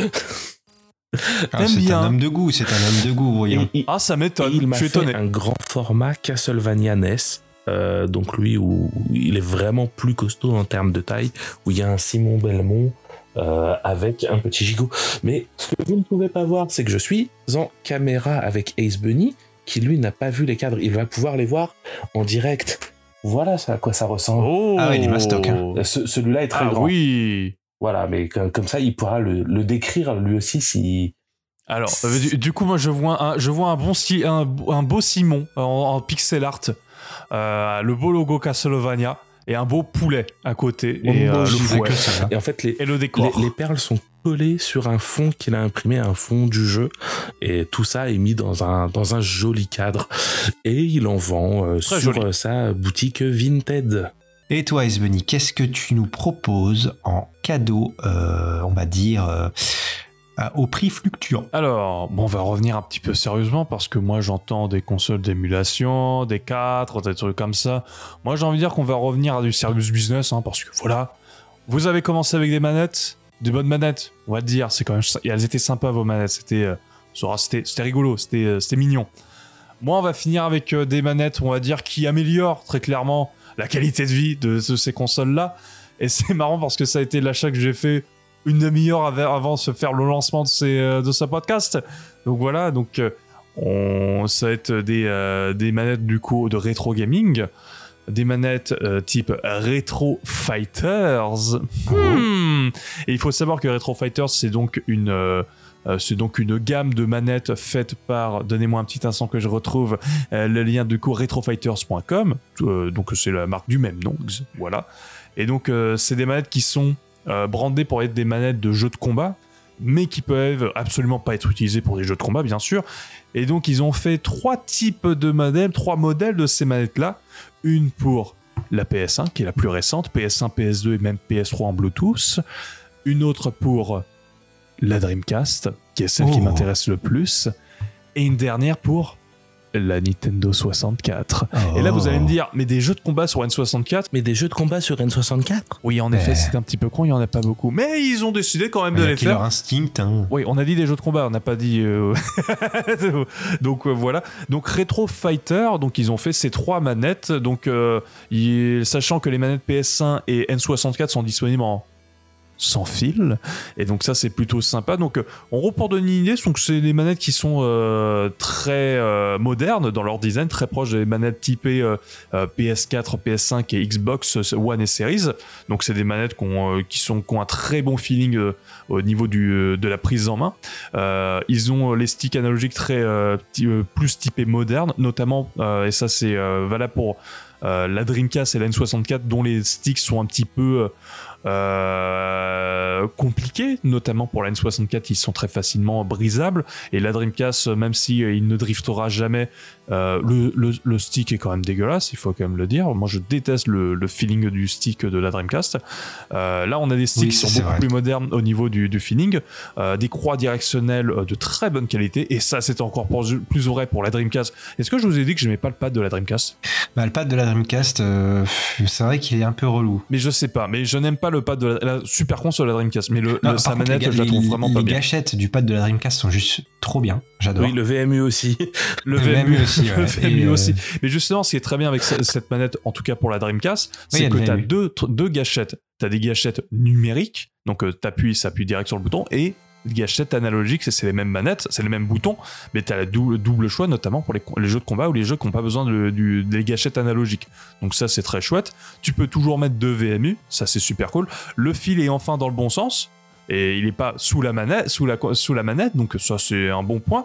ah, c'est bien. un homme de goût, c'est un homme de goût, voyons. Et- et- Ah, ça m'étonne. il Je m'a suis fait étonné. un grand format Castlevania NES. Euh, donc lui où il est vraiment plus costaud en termes de taille, où il y a un Simon Belmont euh, avec un petit gigot. Mais ce que vous ne pouvez pas voir, c'est que je suis en caméra avec Ace Bunny, qui lui n'a pas vu les cadres. Il va pouvoir les voir en direct. Voilà ça, à quoi ça ressemble. Oh Ah ouais, il est mastoc, hein. Euh, ce- Celui-là est très Ah grand. oui Voilà, mais co- comme ça, il pourra le, le décrire lui aussi si. Alors, euh, du, du coup, moi, je vois un, je vois un bon si- un, un beau Simon en, en pixel art, euh, le beau logo Castlevania et un beau poulet à côté Mon et euh, le. Et en fait, les, et le Les, décor. les perles sont collées sur un fond qu'il a imprimé, un fond du jeu, et tout ça est mis dans un, dans un joli cadre. Et il en vend euh, sur joli. euh, sa boutique Vinted. Et toi, Bunny, qu'est-ce que tu nous proposes en cadeau, euh, on va dire, euh, au prix fluctuant Alors, bon, on va revenir un petit peu sérieusement parce que moi j'entends des consoles d'émulation, des 4, des trucs comme ça. Moi j'ai envie de dire qu'on va revenir à du service business hein, parce que voilà, vous avez commencé avec des manettes, des bonnes manettes, on va dire, c'est quand même, et elles étaient sympas vos manettes, c'était, euh, c'était rigolo, c'était, euh, c'était mignon. Moi on va finir avec euh, des manettes, on va dire, qui améliorent très clairement la qualité de vie de, de ces consoles là. Et c'est marrant parce que ça a été l'achat que j'ai fait une demi-heure av- avant de se faire le lancement de, ces, euh, de ce podcast. Donc voilà, donc euh, on, ça va être des, euh, des manettes du coup de rétro gaming, des manettes euh, type Retro Fighters. Hmm. Et il faut savoir que Retro Fighters c'est donc une euh, c'est donc une gamme de manettes faites par, donnez-moi un petit instant que je retrouve le lien du coup retrofighters.com, donc c'est la marque du même nom, voilà. Et donc c'est des manettes qui sont euh, brandées pour être des manettes de jeux de combat, mais qui peuvent absolument pas être utilisées pour des jeux de combat, bien sûr. Et donc, ils ont fait trois types de modèles, trois modèles de ces manettes-là. Une pour la PS1, qui est la plus récente, PS1, PS2 et même PS3 en Bluetooth. Une autre pour la Dreamcast, qui est celle qui Oh. m'intéresse le plus. Et une dernière pour la Nintendo 64. Et là, vous allez me dire, mais des jeux de combat sur N64 Mais des jeux de combat sur N64 Oui, en effet, Ouais. c'est un petit peu con, il y en a pas beaucoup. Mais ils ont décidé quand même de les faire. Instinct. hein. Oui, on a dit des jeux de combat, on n'a pas dit. euh, donc euh, voilà. Donc Retro Fighter, donc ils ont fait ces trois manettes. Donc euh, sachant que les manettes PS1 et N64 sont disponibles en sans fil. Et donc ça c'est plutôt sympa. Donc euh, gros pour donner une idée donc c'est des manettes qui sont euh, très euh, modernes dans leur design très proches des manettes typées euh, euh, PS4 PS5 et Xbox One et Series. Donc c'est des manettes qui ont, qui sont qui ont un très bon feeling au niveau du, de la prise en main. Ils ont les sticks analogiques très plus typés modernes, notamment, et ça c'est valable pour la Dreamcast et la N64, dont les sticks sont un petit peu compliqués, notamment pour la N64, ils sont très facilement brisables, et la Dreamcast, même si euh, il ne driftera jamais, euh, le, le- le stick est quand même dégueulasse, il faut quand même le dire. Moi je déteste le, le feeling du stick de la Dreamcast. Euh, là on a des sticks Oui, qui sont beaucoup vrai. plus modernes au niveau du, du feeling, euh, des croix directionnelles de très bonne qualité, et ça c'est encore plus, plus vrai pour la Dreamcast. Est-ce que je vous ai dit que j'aimais pas le pad de la Dreamcast? Bah, le pad de la Dreamcast, euh, c'est vrai qu'il est un peu relou. Mais je sais pas, mais je n'aime pas le pad de la, la super console de la Dreamcast, mais le, Non, le- par sa contre, manette les, je la trouve les- vraiment les pas bien. gâchettes du pad de la Dreamcast sont juste trop bien. J'adore. Oui, le VMU aussi. Le le VMU, VMU aussi, ouais. euh, aussi. Mais justement, ce qui est très bien avec ce- cette manette, en tout cas pour la Dreamcast, c'est que tu as deux, gâchettes. Tu as des gâchettes numériques, donc tu appuies, ça appuie direct sur le bouton, et des gâchettes analogiques, c'est- les mêmes manettes, c'est les mêmes boutons, mais tu as le double, double choix, notamment pour les, jeux de combat ou les jeux qui n'ont pas besoin de, du- des gâchettes analogiques. Donc ça, c'est très chouette. Tu peux toujours mettre deux VMU, ça c'est super cool. Le fil est enfin dans le bon sens. Et il n'est pas sous la manette, sous la, sous la manette, donc ça c'est un bon point.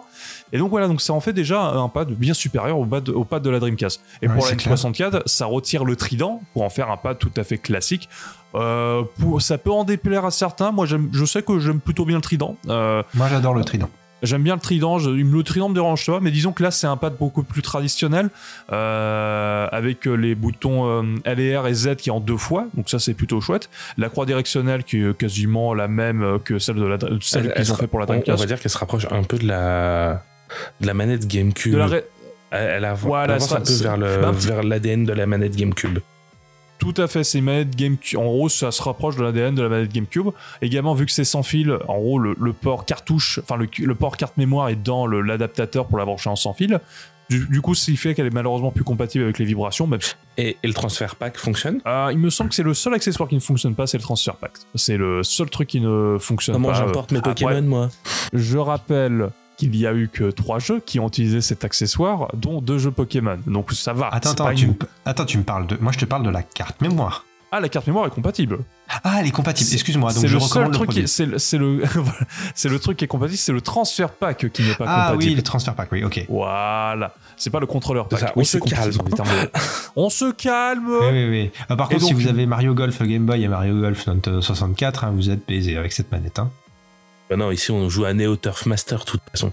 Et donc voilà, donc ça en fait déjà un pad bien supérieur au pad, au pad de la Dreamcast. Et Ouais, pour la c'est clair. N64, ça retire le trident pour en faire un pad tout à fait classique. Euh, pour, ça peut en déplaire à certains. Moi, je sais que j'aime plutôt bien le trident. Euh, Moi, j'adore le trident. J'aime bien le trident, je- le trident me dérange pas, mais disons que là c'est un pad beaucoup plus traditionnel, euh, avec les boutons euh, L et R et Z qui est en deux fois, donc ça c'est plutôt chouette. La croix directionnelle qui est quasiment la même que celle de la celle Elle- qu'ils ont fait pour la on, on Dreamcast. va dire qu'elle se rapproche un peu de la, de la manette GameCube. De la ré- Elle, elle av- Voilà, elle avance ça- un peu vers petit- vers l'ADN de la manette GameCube. Tout à fait, c'est une manette GameCube. En gros, ça se rapproche de l'ADN de la manette GameCube. Également, vu que c'est sans fil, en gros, le, le port cartouche, enfin le, le port carte mémoire est dans l'adaptateur pour la brancher en sans fil. Du, du coup, ce qui fait qu'elle est malheureusement plus compatible avec les vibrations, même si Et, et le transfert pack fonctionne? Euh, il me semble que c'est le seul accessoire qui ne fonctionne pas, c'est le transfer pack. C'est le seul truc qui ne fonctionne Comment pas. j'importe mes Après, Pokémon, moi? Je rappelle qu'il y a eu que trois jeux qui ont utilisé cet accessoire, dont deux jeux Pokémon. Donc ça va. Attends, c'est attends, pas tu une- attends, tu me parles de. Moi, je te parle de la carte mémoire. Ah, la carte mémoire est compatible. Ah, elle est compatible. Excuse-moi. Donc, je le seul recommande le truc, c'est le, c'est le, c'est le truc qui est compatible, c'est le transfer pack qui n'est pas Ah oui, compatible. le transfert pack. Oui, ok. Voilà, c'est pas le contrôleur pack. Ça, on se calme. compatible, on se calme. Oui, oui, oui. Ah, par Et contre, si vous avez Mario Golf Game Boy et Mario Golf Nintendo 64, hein, vous êtes baisé avec cette manette. Hein. Bah Non, ici on joue à Neo Turf Master de toute façon.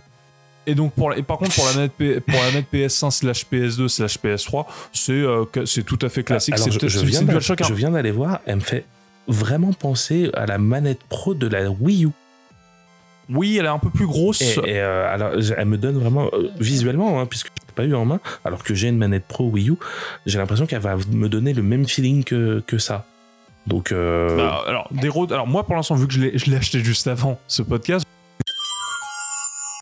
Et donc pour la- et par contre pour la manette P- pour la manette PS1 slash PS2 slash PS3 c'est euh, c'est tout à fait classique. Alors, c'est je, je viens je viens d'aller voir, elle me fait vraiment penser à la manette pro de la Wii U. Oui, elle est un peu plus grosse. Et, et, euh, alors, elle me donne vraiment euh, visuellement, hein, puisque je l'ai pas eu en main, alors que j'ai une manette pro Wii U, j'ai l'impression qu'elle va me donner le même feeling que, que ça. Donc, euh, Bah, alors, des road- alors moi pour l'instant vu que je l'ai je l'ai acheté juste avant ce podcast.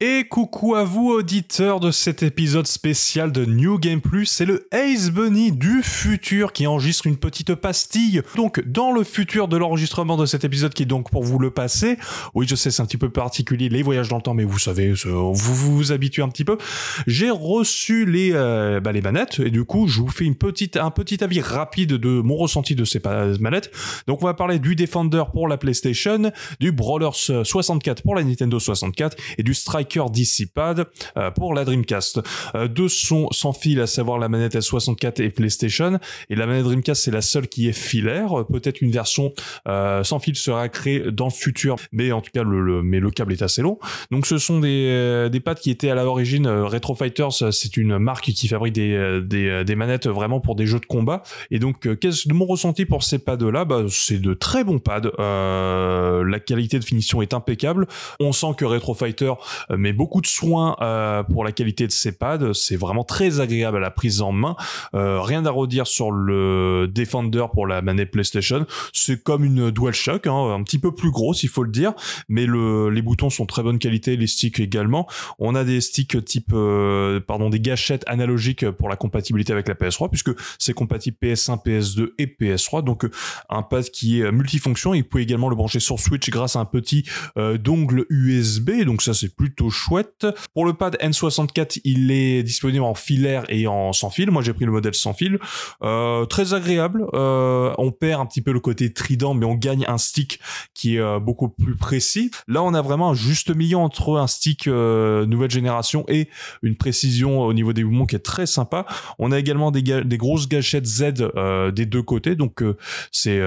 Et coucou à vous auditeurs de cet épisode spécial de New Game Plus, c'est le Ace Bunny du futur qui enregistre une petite pastille. Donc dans le futur de l'enregistrement de cet épisode qui est donc pour vous le passer, oui je sais c'est un petit peu particulier les voyages dans le temps mais vous savez vous vous, habituez un petit peu. J'ai reçu les, euh, bah, les manettes et du coup je vous fais une petite, un petit avis rapide de mon ressenti de ces manettes. Donc on va parler du Defender pour la PlayStation, du Brawlers 64 pour la Nintendo 64 et du Striker Striker DC Pad euh, pour la Dreamcast. Euh, deux sont sans fil, à savoir la manette S64 et PlayStation. Et la manette Dreamcast, c'est la seule qui est filaire. Peut-être une version euh, sans fil sera créée dans le futur, mais en tout cas, le, mais le câble est assez long. Donc, ce sont des, des pads qui étaient à l'origine. Retro Fighters, c'est une marque qui fabrique des, des, des, manettes vraiment pour des jeux de combat. Et donc, qu'est-ce de mon ressenti pour ces pads-là bah, C'est de très bons pads. la qualité de finition est impeccable. On sent que Retro Fighter met beaucoup de soin euh, pour la qualité de ses pads. C'est vraiment très agréable à la prise en main. Euh, rien à redire sur le Defender pour la manette PlayStation. C'est comme une DualShock, hein, un petit peu plus grosse, il faut le dire, mais le, les boutons sont très bonne qualité, les sticks également. On a des sticks type, euh, pardon, des gâchettes analogiques pour la compatibilité avec la PS3, puisque c'est compatible PS1, PS2 et PS3. Donc un pad qui est multifonction. Il peut également le brancher sur Switch grâce à un petit dongle USB. Donc ça c'est plutôt chouette. Pour le pad N64, il est disponible en filaire et en sans fil. Moi, j'ai pris le modèle sans fil. Euh, très agréable. Euh, on perd un petit peu le côté trident, mais on gagne un stick qui est euh, beaucoup plus précis. Là, on a vraiment un juste milieu entre un stick nouvelle génération et une précision au niveau des mouvements qui est très sympa. On a également des, grosses gâchettes Z des deux côtés, donc c'est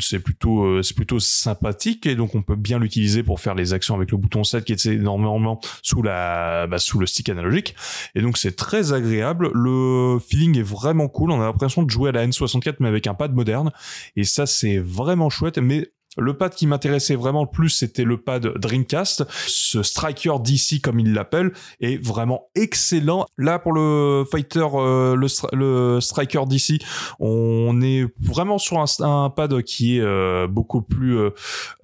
c'est plutôt c'est plutôt sympathique et donc on peut bien l'utiliser pour faire les actions avec le bouton 7 qui est énormément sous la bah, sous le stick analogique. Et donc c'est très agréable. Le feeling est vraiment cool. On a l'impression de jouer à la N64 mais avec un pad moderne. Et ça c'est vraiment chouette. Mais le pad qui m'intéressait vraiment le plus, c'était le pad Dreamcast. Ce Striker DC, comme il l'appelle, est vraiment excellent. Là, pour le Fighter, euh, le, Striker DC, on est vraiment sur un, pad qui est euh, beaucoup plus euh,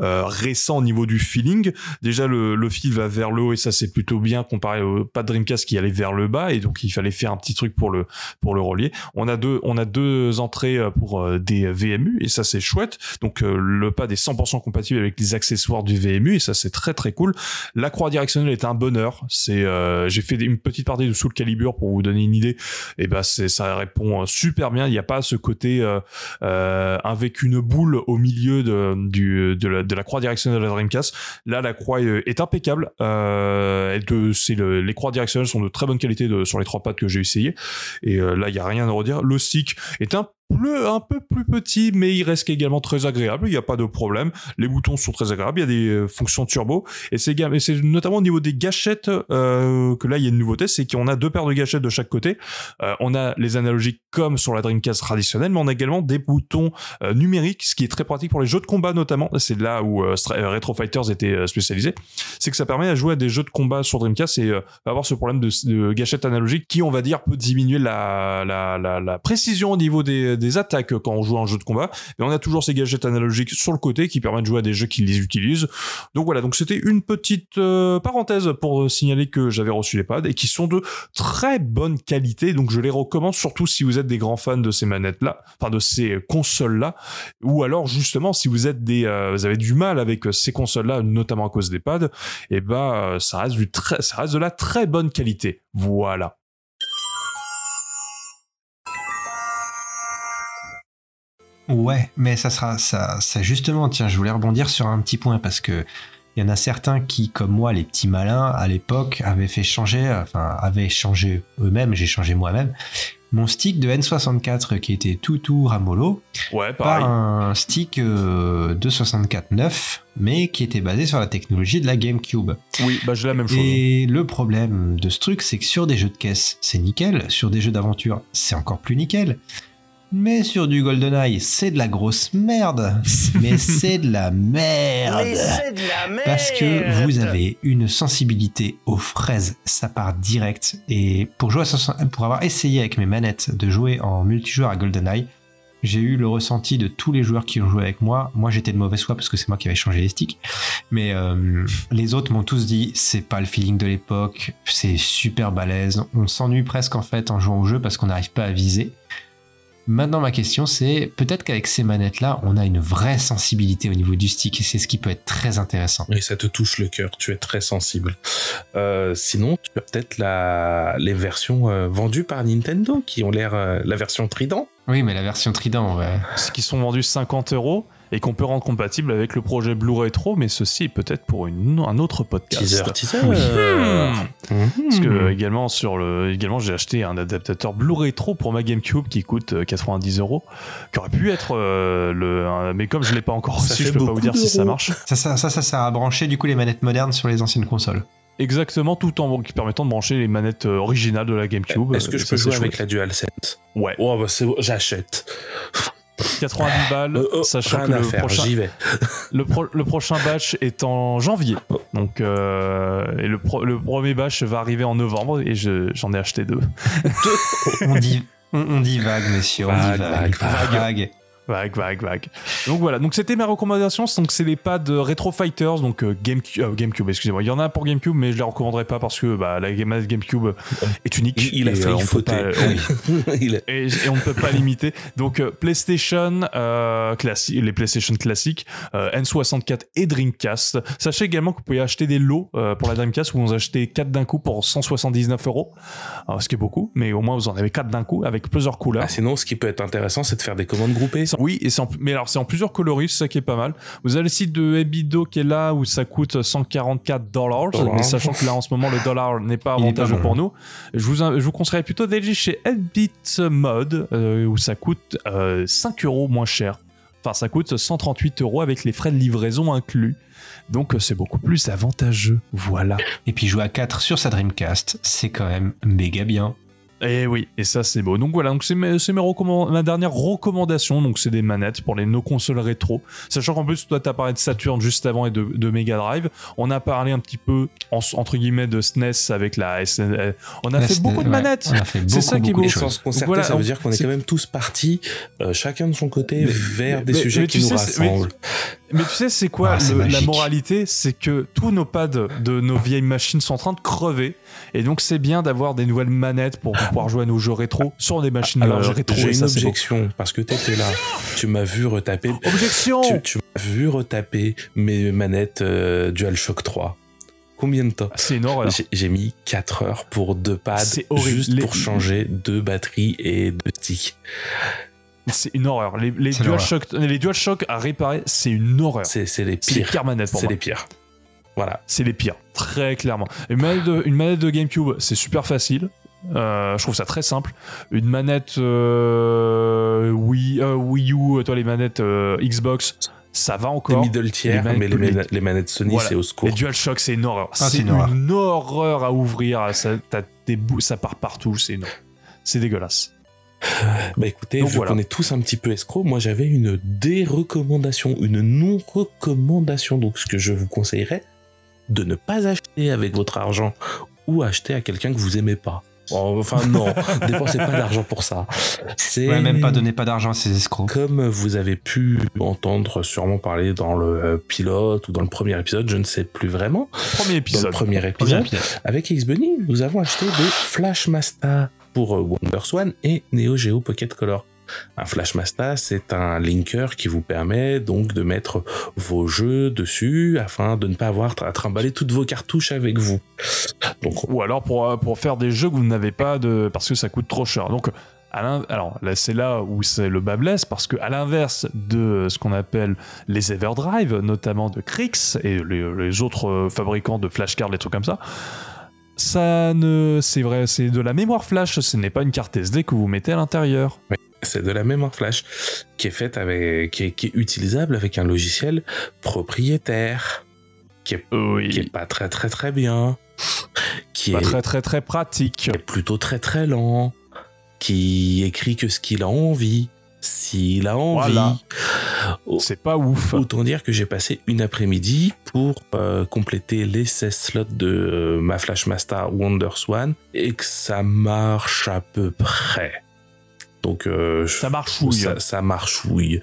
récent au niveau du feeling. Déjà, le, fil va vers le haut et ça, c'est plutôt bien comparé au pad Dreamcast qui allait vers le bas et donc il fallait faire un petit truc pour le, pour le relier. On a deux, on a deux entrées pour des VMU et ça, c'est chouette. Donc, le pad est 100% compatible avec les accessoires du VMU et ça c'est très très cool. La croix directionnelle est un bonheur. C'est euh, j'ai fait une petite partie de Soul Calibur pour vous donner une idée. Et ben c'est ça répond euh, super bien. Il n'y a pas ce côté euh, avec une boule au milieu de du de la, de la croix directionnelle de la Dreamcast. Là la croix est impeccable. Euh, c'est le, les croix directionnelles sont de très bonne qualité de, sur les trois pattes que j'ai essayé. Et là il y a rien à redire. Le stick est un un peu plus petit, mais il reste également très agréable. Il n'y a pas de problème. Les boutons sont très agréables. Il y a des euh, fonctions turbo. Et c'est notamment au niveau des gâchettes euh, que là, il y a une nouveauté. C'est qu'on a deux paires de gâchettes de chaque côté. Euh, on a les analogiques comme sur la Dreamcast traditionnelle, mais on a également des boutons numériques, ce qui est très pratique pour les jeux de combat notamment. C'est là où Retro Fighters était spécialisé. C'est que ça permet à jouer à des jeux de combat sur Dreamcast et avoir ce problème de, de gâchettes analogiques qui, on va dire, peut diminuer la précision au niveau des des attaques quand on joue à un jeu de combat. Et on a toujours ces gadgets analogiques sur le côté qui permettent de jouer à des jeux qui les utilisent. Donc voilà, donc c'était une petite euh, parenthèse pour signaler que j'avais reçu les pads et qui sont de très bonne qualité. Donc je les recommande surtout si vous êtes des grands fans de ces manettes-là, enfin de ces consoles-là, ou alors justement si vous êtes des, euh, vous avez du mal avec ces consoles-là, notamment à cause des pads, et eh ben ça reste du très, ça reste de la très bonne qualité. Voilà. Ouais, mais ça sera ça, ça justement. Tiens, je voulais rebondir sur un petit point parce que il y en a certains qui, comme moi, les petits malins à l'époque, avaient fait changer, enfin avaient changé eux-mêmes. J'ai changé moi-même mon stick de N64 qui était tout tout ramolo ouais, par un stick euh, de 64 9 mais qui était basé sur la technologie de la GameCube. Oui, bah j'ai la même chose. Et le problème de ce truc, c'est que sur des jeux de caisse, c'est nickel, sur des jeux d'aventure, c'est encore plus nickel. Mais sur du GoldenEye, c'est de la grosse merde. Mais c'est de la merde. Mais c'est de la merde. Parce que vous avez une sensibilité aux fraises, ça part direct. Et pour jouer pour avoir essayé avec mes manettes de jouer en multijoueur à GoldenEye, j'ai eu le ressenti de tous les joueurs qui ont joué avec moi. Moi, j'étais de mauvaise foi parce que c'est moi qui avais changé les sticks. Mais euh, les autres m'ont tous dit c'est pas le feeling de l'époque, c'est super balèze. On s'ennuie presque en fait en jouant au jeu parce qu'on n'arrive pas à viser. Maintenant, ma question, c'est peut-être qu'avec ces manettes-là, on a une vraie sensibilité au niveau du stick et c'est ce qui peut être très intéressant. Et ça te touche le cœur, tu es très sensible. Euh, sinon, tu as peut-être la... les versions euh, vendues par Nintendo qui ont l'air euh, la version Trident Oui, mais la version Trident, ouais. C'est qui sont vendus 50 euros et qu'on peut rendre compatible avec le projet Blue Retro, mais ceci est peut-être pour une- un autre podcast. Teaser, teaser. Hmm. Mhm. Parce que également sur le également j'ai acheté un adaptateur Blue Retro pour ma GameCube qui coûte euh, 90 euros qui aurait pu être euh, le un- mais comme je l'ai pas encore Ça reçu fait je peux pas vous beaucoup dire si ça marche Ça, ça, ça, ça sert à brancher du coup les manettes modernes sur les anciennes consoles. exactement tout en permettant de brancher les manettes euh, originales de la GameCube Est-ce que Euh, je ça, peux jouer chouette. avec la DualSense? Ouais Oh, bah j'achète. 90 balles Euh, oh, sachant que le faire, prochain vais. le, pro- le prochain batch est en janvier donc euh, et le, pro- le premier batch va arriver en novembre et je- j'en ai acheté deux On dit, on, on dit vague, messieurs, on Vague, dit vague. vague, vague. Vague, vague, vague. Donc voilà, donc c'était ma recommandation. Donc c'est les pads Retro Fighters, donc euh, GameCube, euh, GameCube, excusez-moi. Il y en a pour GameCube, mais je les recommanderais pas parce que bah, la Game GameCube est unique. Il- il a failli fauter. pas- et, et on ne peut pas limiter. Donc euh, PlayStation euh, classique, les PlayStation classiques, euh, N64 et Dreamcast. Sachez également que vous pouvez acheter des lots euh, pour la Dreamcast où vous en achetez 4 d'un coup pour 179 euros, ce qui est beaucoup, mais au moins vous en avez 4 d'un coup avec plusieurs couleurs. Ah, sinon, ce qui peut être intéressant, c'est de faire des commandes groupées. Oui, et en- mais alors c'est en plusieurs coloris, c'est ça qui est pas mal. Vous avez le site de Ebido qui est là où ça coûte 144 dollars, mais sachant que là en ce moment le dollar n'est pas avantageux pour nous, je vous, je vous conseillerais plutôt d'aller chez Edbit Mode euh, où ça coûte euh, 5 euros moins cher. Enfin, ça coûte 138 euros avec les frais de livraison inclus. Donc euh, c'est beaucoup plus avantageux. Voilà. Et puis jouer à 4 sur sa Dreamcast, c'est quand même méga bien. Et oui, et ça c'est beau. Donc voilà, donc c'est mes, c'est mes recommand- ma dernière recommandation. Donc c'est des manettes pour les no consoles rétro. Sachant qu'en plus toi t'as parlé de Saturn juste avant et de, de Mega Drive. On a parlé un petit peu en- entre guillemets de SNES avec la SN. euh, On a fait beaucoup de ouais, manettes. On a fait beaucoup, C'est ça qui est beau. de Et choses. sans se concerter, voilà, ça veut on- dire qu'on est quand même tous partis, euh, chacun de son côté, Mais- vers des mais- sujets mais qui nous sais, c'est- mais- rassemblent. Mais tu sais, c'est quoi Ah, le- la moralité? C'est que tous nos pads de nos vieilles machines sont en train de crever. Et donc, c'est bien d'avoir des nouvelles manettes pour pouvoir jouer à nos jeux rétro sur des machines Alors, j'ai rétro. j'ai une ça, objection, parce que t'étais là. Tu m'as vu retaper. Objection Tu, tu m'as vu retaper mes manettes euh, DualShock 3. Combien de temps? C'est une horreur. J'ai- mis 4 heures pour deux pads, juste Les- pour changer deux batteries et deux sticks. C'est une horreur. Les, les DualShock les DualShock à réparer, c'est une horreur. C'est les C'est les pires. pires manettes pour C'est les pires. Voilà. C'est les pires, très clairement. Une manette de, une manette de GameCube, c'est super facile. Euh, je trouve ça très simple. Une manette euh, Wii, euh, Wii U, toi les manettes euh, Xbox, ça va Les encore. middle tier, les manettes mais les, les manettes Sony, Voilà. c'est au secours. Les DualShock, c'est une horreur. Ah, c'est une, une horreur. à ouvrir. Ça, t'as des ça part partout. C'est dégueulasse. Bah écoutez, Donc vu voilà. qu'on est tous un petit peu escrocs, moi j'avais une dérecommandation, une non-recommandation. Donc ce que je vous conseillerais, de ne pas acheter avec votre argent ou acheter à quelqu'un que vous aimez pas. Enfin non, dépensez pas d'argent pour ça. C'est Ouais, même pas donner pas d'argent à ces escrocs. comme vous avez pu entendre sûrement parler dans le euh, pilote ou dans le premier épisode, je ne sais plus vraiment. Premier Dans le épisode. premier Premier épisode, épisode. avec X-Bunny, nous avons acheté des Flashmasta pour euh, WonderSwan et Neo Geo Pocket Color. Un Flashmasta, c'est un linker qui vous permet donc de mettre vos jeux dessus afin de ne pas avoir à trimballer toutes vos cartouches avec vous. Donc, Ou alors pour, euh, pour faire des jeux que vous n'avez pas de parce que ça coûte trop cher. Donc alors là c'est là où c'est le bas blesse parce que à l'inverse de ce qu'on appelle les Everdrive, notamment de Crix et les, les autres euh, fabricants de flashcards, les trucs comme ça. Ça ne, c'est vrai, c'est de la mémoire flash. Ce n'est pas une carte SD que vous mettez à l'intérieur. c'est de la mémoire flash qui est faite avec, qui est, qui est utilisable avec un logiciel propriétaire qui est, Oui. qui est pas très très très bien, qui Pas est très très très pratique. qui est plutôt très très lent, qui écrit que ce qu'il a envie, s'il a envie. Voilà. C'est pas ouf. Autant dire que j'ai passé une après-midi pour euh, compléter les 16 slots de euh, ma Flashmaster WonderSwan et que ça marche à peu près. Donc euh, Ça marchouille. ça, ça marchouille.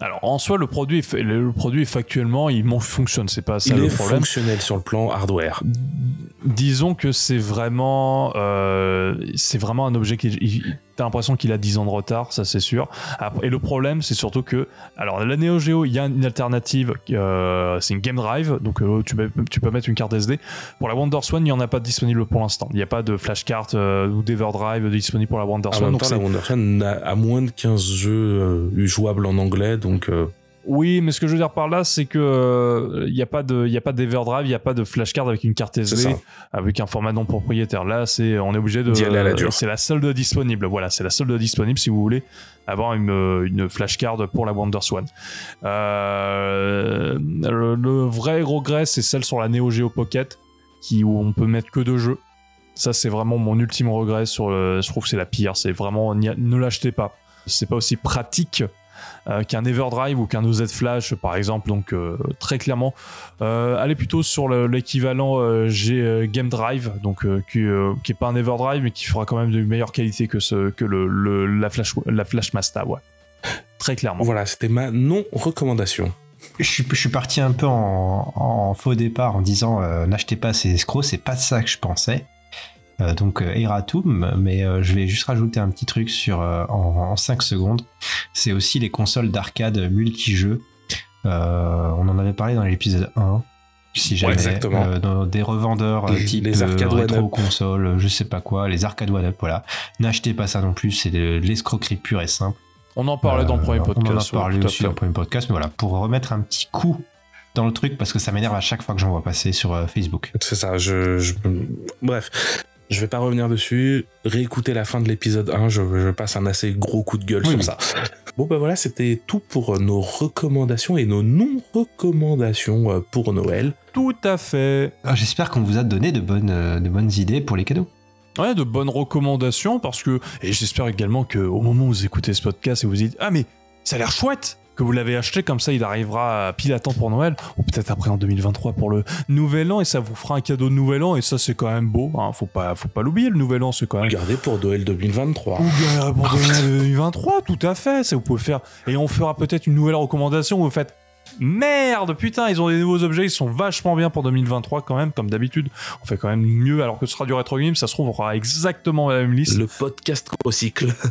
Alors en soi le produit est le produit est factuellement il fonctionne. C'est pas ça Il le est problème. fonctionnel sur le plan hardware. disons que c'est vraiment euh, c'est vraiment un objet qui t'as l'impression qu'il a 10 ans de retard, ça c'est sûr. Et le problème, c'est surtout que, alors la Neo Geo, il y a une alternative, euh, c'est une Game Drive, donc euh, tu, peux, tu peux mettre une carte SD. Pour la WonderSwan, il n'y en a pas disponible pour l'instant. Il n'y a pas de flashcard euh, ou d'Everdrive disponible pour la En WonderSwan. même donc temps, c'est- la Wonder Swan a, a moins de 15 jeux jouables en anglais, donc Oui, mais ce que je veux dire par là, c'est que euh, il n'y a pas de, il y a pas d'Everdrive, il n'y a pas de flashcard avec une carte SD, avec un format non propriétaire. Là, c'est, on est obligé de. Aller à la dure. C'est la solde disponible. Voilà, c'est la solde disponible si vous voulez avoir une, euh, une flashcard pour la WonderSwan. Euh, le, le vrai regret, c'est celle sur la Neo Geo Pocket, qui où on peut mettre que deux jeux. Ça, c'est vraiment mon ultime regret. Sur le, je trouve que c'est la pire. C'est vraiment ne l'achetez pas. C'est pas aussi pratique euh, qu'un Everdrive ou qu'un OZ Flash par exemple donc euh, très clairement euh, allez plutôt sur le- l'équivalent euh, euh, Game Drive donc euh, qui, euh, qui est pas un Everdrive mais qui fera quand même de meilleure qualité que ce que le, le- la Flash la Flash Master ouais très clairement Voilà, c'était ma non-recommandation. Je suis, je suis parti un peu en, en faux départ en disant euh, n'achetez pas ces escrocs, c'est pas ça que je pensais. Euh, donc euh, Eratum, mais euh, je vais juste rajouter un petit truc sur euh, en, 5 secondes. C'est aussi les consoles d'arcade multijeux. Euh, on en avait parlé dans l'épisode 1. Si jamais exactement. euh, dans des revendeurs euh, Les- type les arcade euh, one-up. rétro console, je sais pas quoi, les arcade one up, voilà. N'achetez pas ça non plus, c'est de l'escroquerie pure et simple. on en parlait dans le premier Euh, podcast On en a parlé aussi dans le premier podcast, mais voilà, pour remettre un petit coup dans le truc, parce que ça m'énerve à chaque fois que j'en vois passer sur euh, Facebook. C'est ça, je, je- Bref, je vais pas revenir dessus. Réécouter la fin de l'épisode 1, je, je passe un assez gros coup de gueule Oui, sur oui. ça. Bon, bah voilà, c'était tout pour nos recommandations et nos non-recommandations euh, pour Noël. tout à fait Ah, J'espère qu'on vous a donné de bonnes, euh, de bonnes idées pour les cadeaux. Ouais, de bonnes recommandations parce que et j'espère également que au moment où vous écoutez ce podcast et vous dites ah mais ça a l'air chouette que vous l'avez acheté comme ça il arrivera pile à temps pour Noël ou peut-être après en 2023 pour le Nouvel An et ça vous fera un cadeau de Nouvel An et ça c'est quand même beau hein, faut pas faut pas l'oublier le Nouvel An c'est quand même Regardez pour Noël 2023. ou bien pour 2023 tout à fait ça vous pouvez faire et on fera peut-être une nouvelle recommandation où vous faites Merde, putain, ils ont des nouveaux objets, ils sont vachement bien pour 2023 quand même, comme d'habitude. On fait quand même mieux, alors que ce sera du rétro game, ça se trouve, on aura exactement la même liste. Le podcast recycle.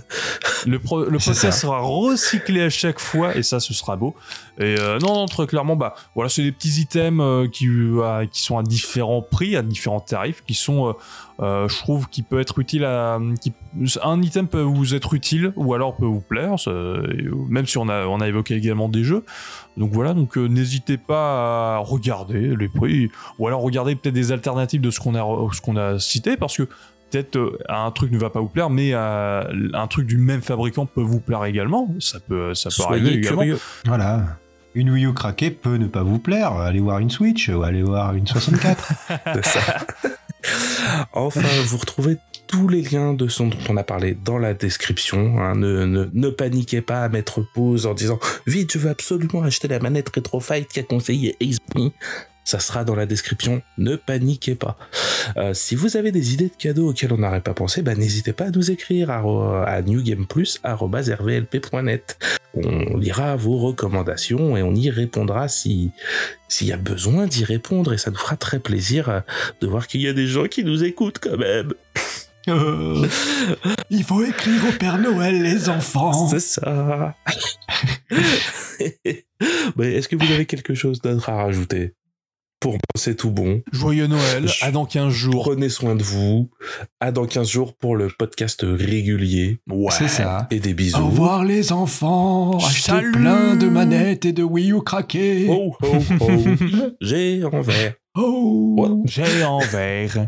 Le, pro- le C'est podcast ça. sera recyclé à chaque fois et ça, ce sera beau. Et euh, non, non, très clairement, bah voilà, c'est des petits items euh, qui, euh, qui sont à différents prix, à différents tarifs, qui sont, je trouve, qui peut être utile à. Qui, un item peut vous être utile ou alors peut vous plaire, même si on a, on a évoqué également des jeux. Donc voilà, donc euh, n'hésitez pas à regarder les prix ou alors regarder peut-être des alternatives de ce qu'on a, ce qu'on a cité parce que peut-être euh, un truc ne va pas vous plaire, mais euh, un truc du même fabricant peut vous plaire également. Ça peut, ça peut arriver également. Voilà. Une Wii U craquée peut ne pas vous plaire. Allez voir une Switch ou allez voir une 64. C'est ça. enfin, vous retrouvez tous les liens de ce dont on a parlé dans la description. hein. Ne, ne, ne paniquez pas à mettre pause en disant vite, je veux absolument acheter la manette Retrofight qu'a conseillé Ace Ça sera dans la description. Ne paniquez pas. Euh, si vous avez des idées de cadeaux auxquels on n'aurait pas pensé, bah, n'hésitez pas à nous écrire à, à newgameplus@rvlp.net. On lira vos recommandations et on y répondra si s'il y a besoin d'y répondre et ça nous fera très plaisir euh, de voir qu'il y a des gens qui nous écoutent quand même. Euh, il faut écrire au Père Noël, les enfants. C'est ça. Mais est-ce que vous avez quelque chose d'autre à rajouter? Pour moi, c'est tout bon. Joyeux Noël, Je- à dans 15 jours. Prenez soin de vous. À dans 15 jours pour le podcast régulier. Ouais. C'est ça. Et des bisous. Au revoir les enfants. Achetez plein de manettes et de Wii U craquées. Oh, oh, oh. J'ai envers. Oh. Ouais. J'ai en vert.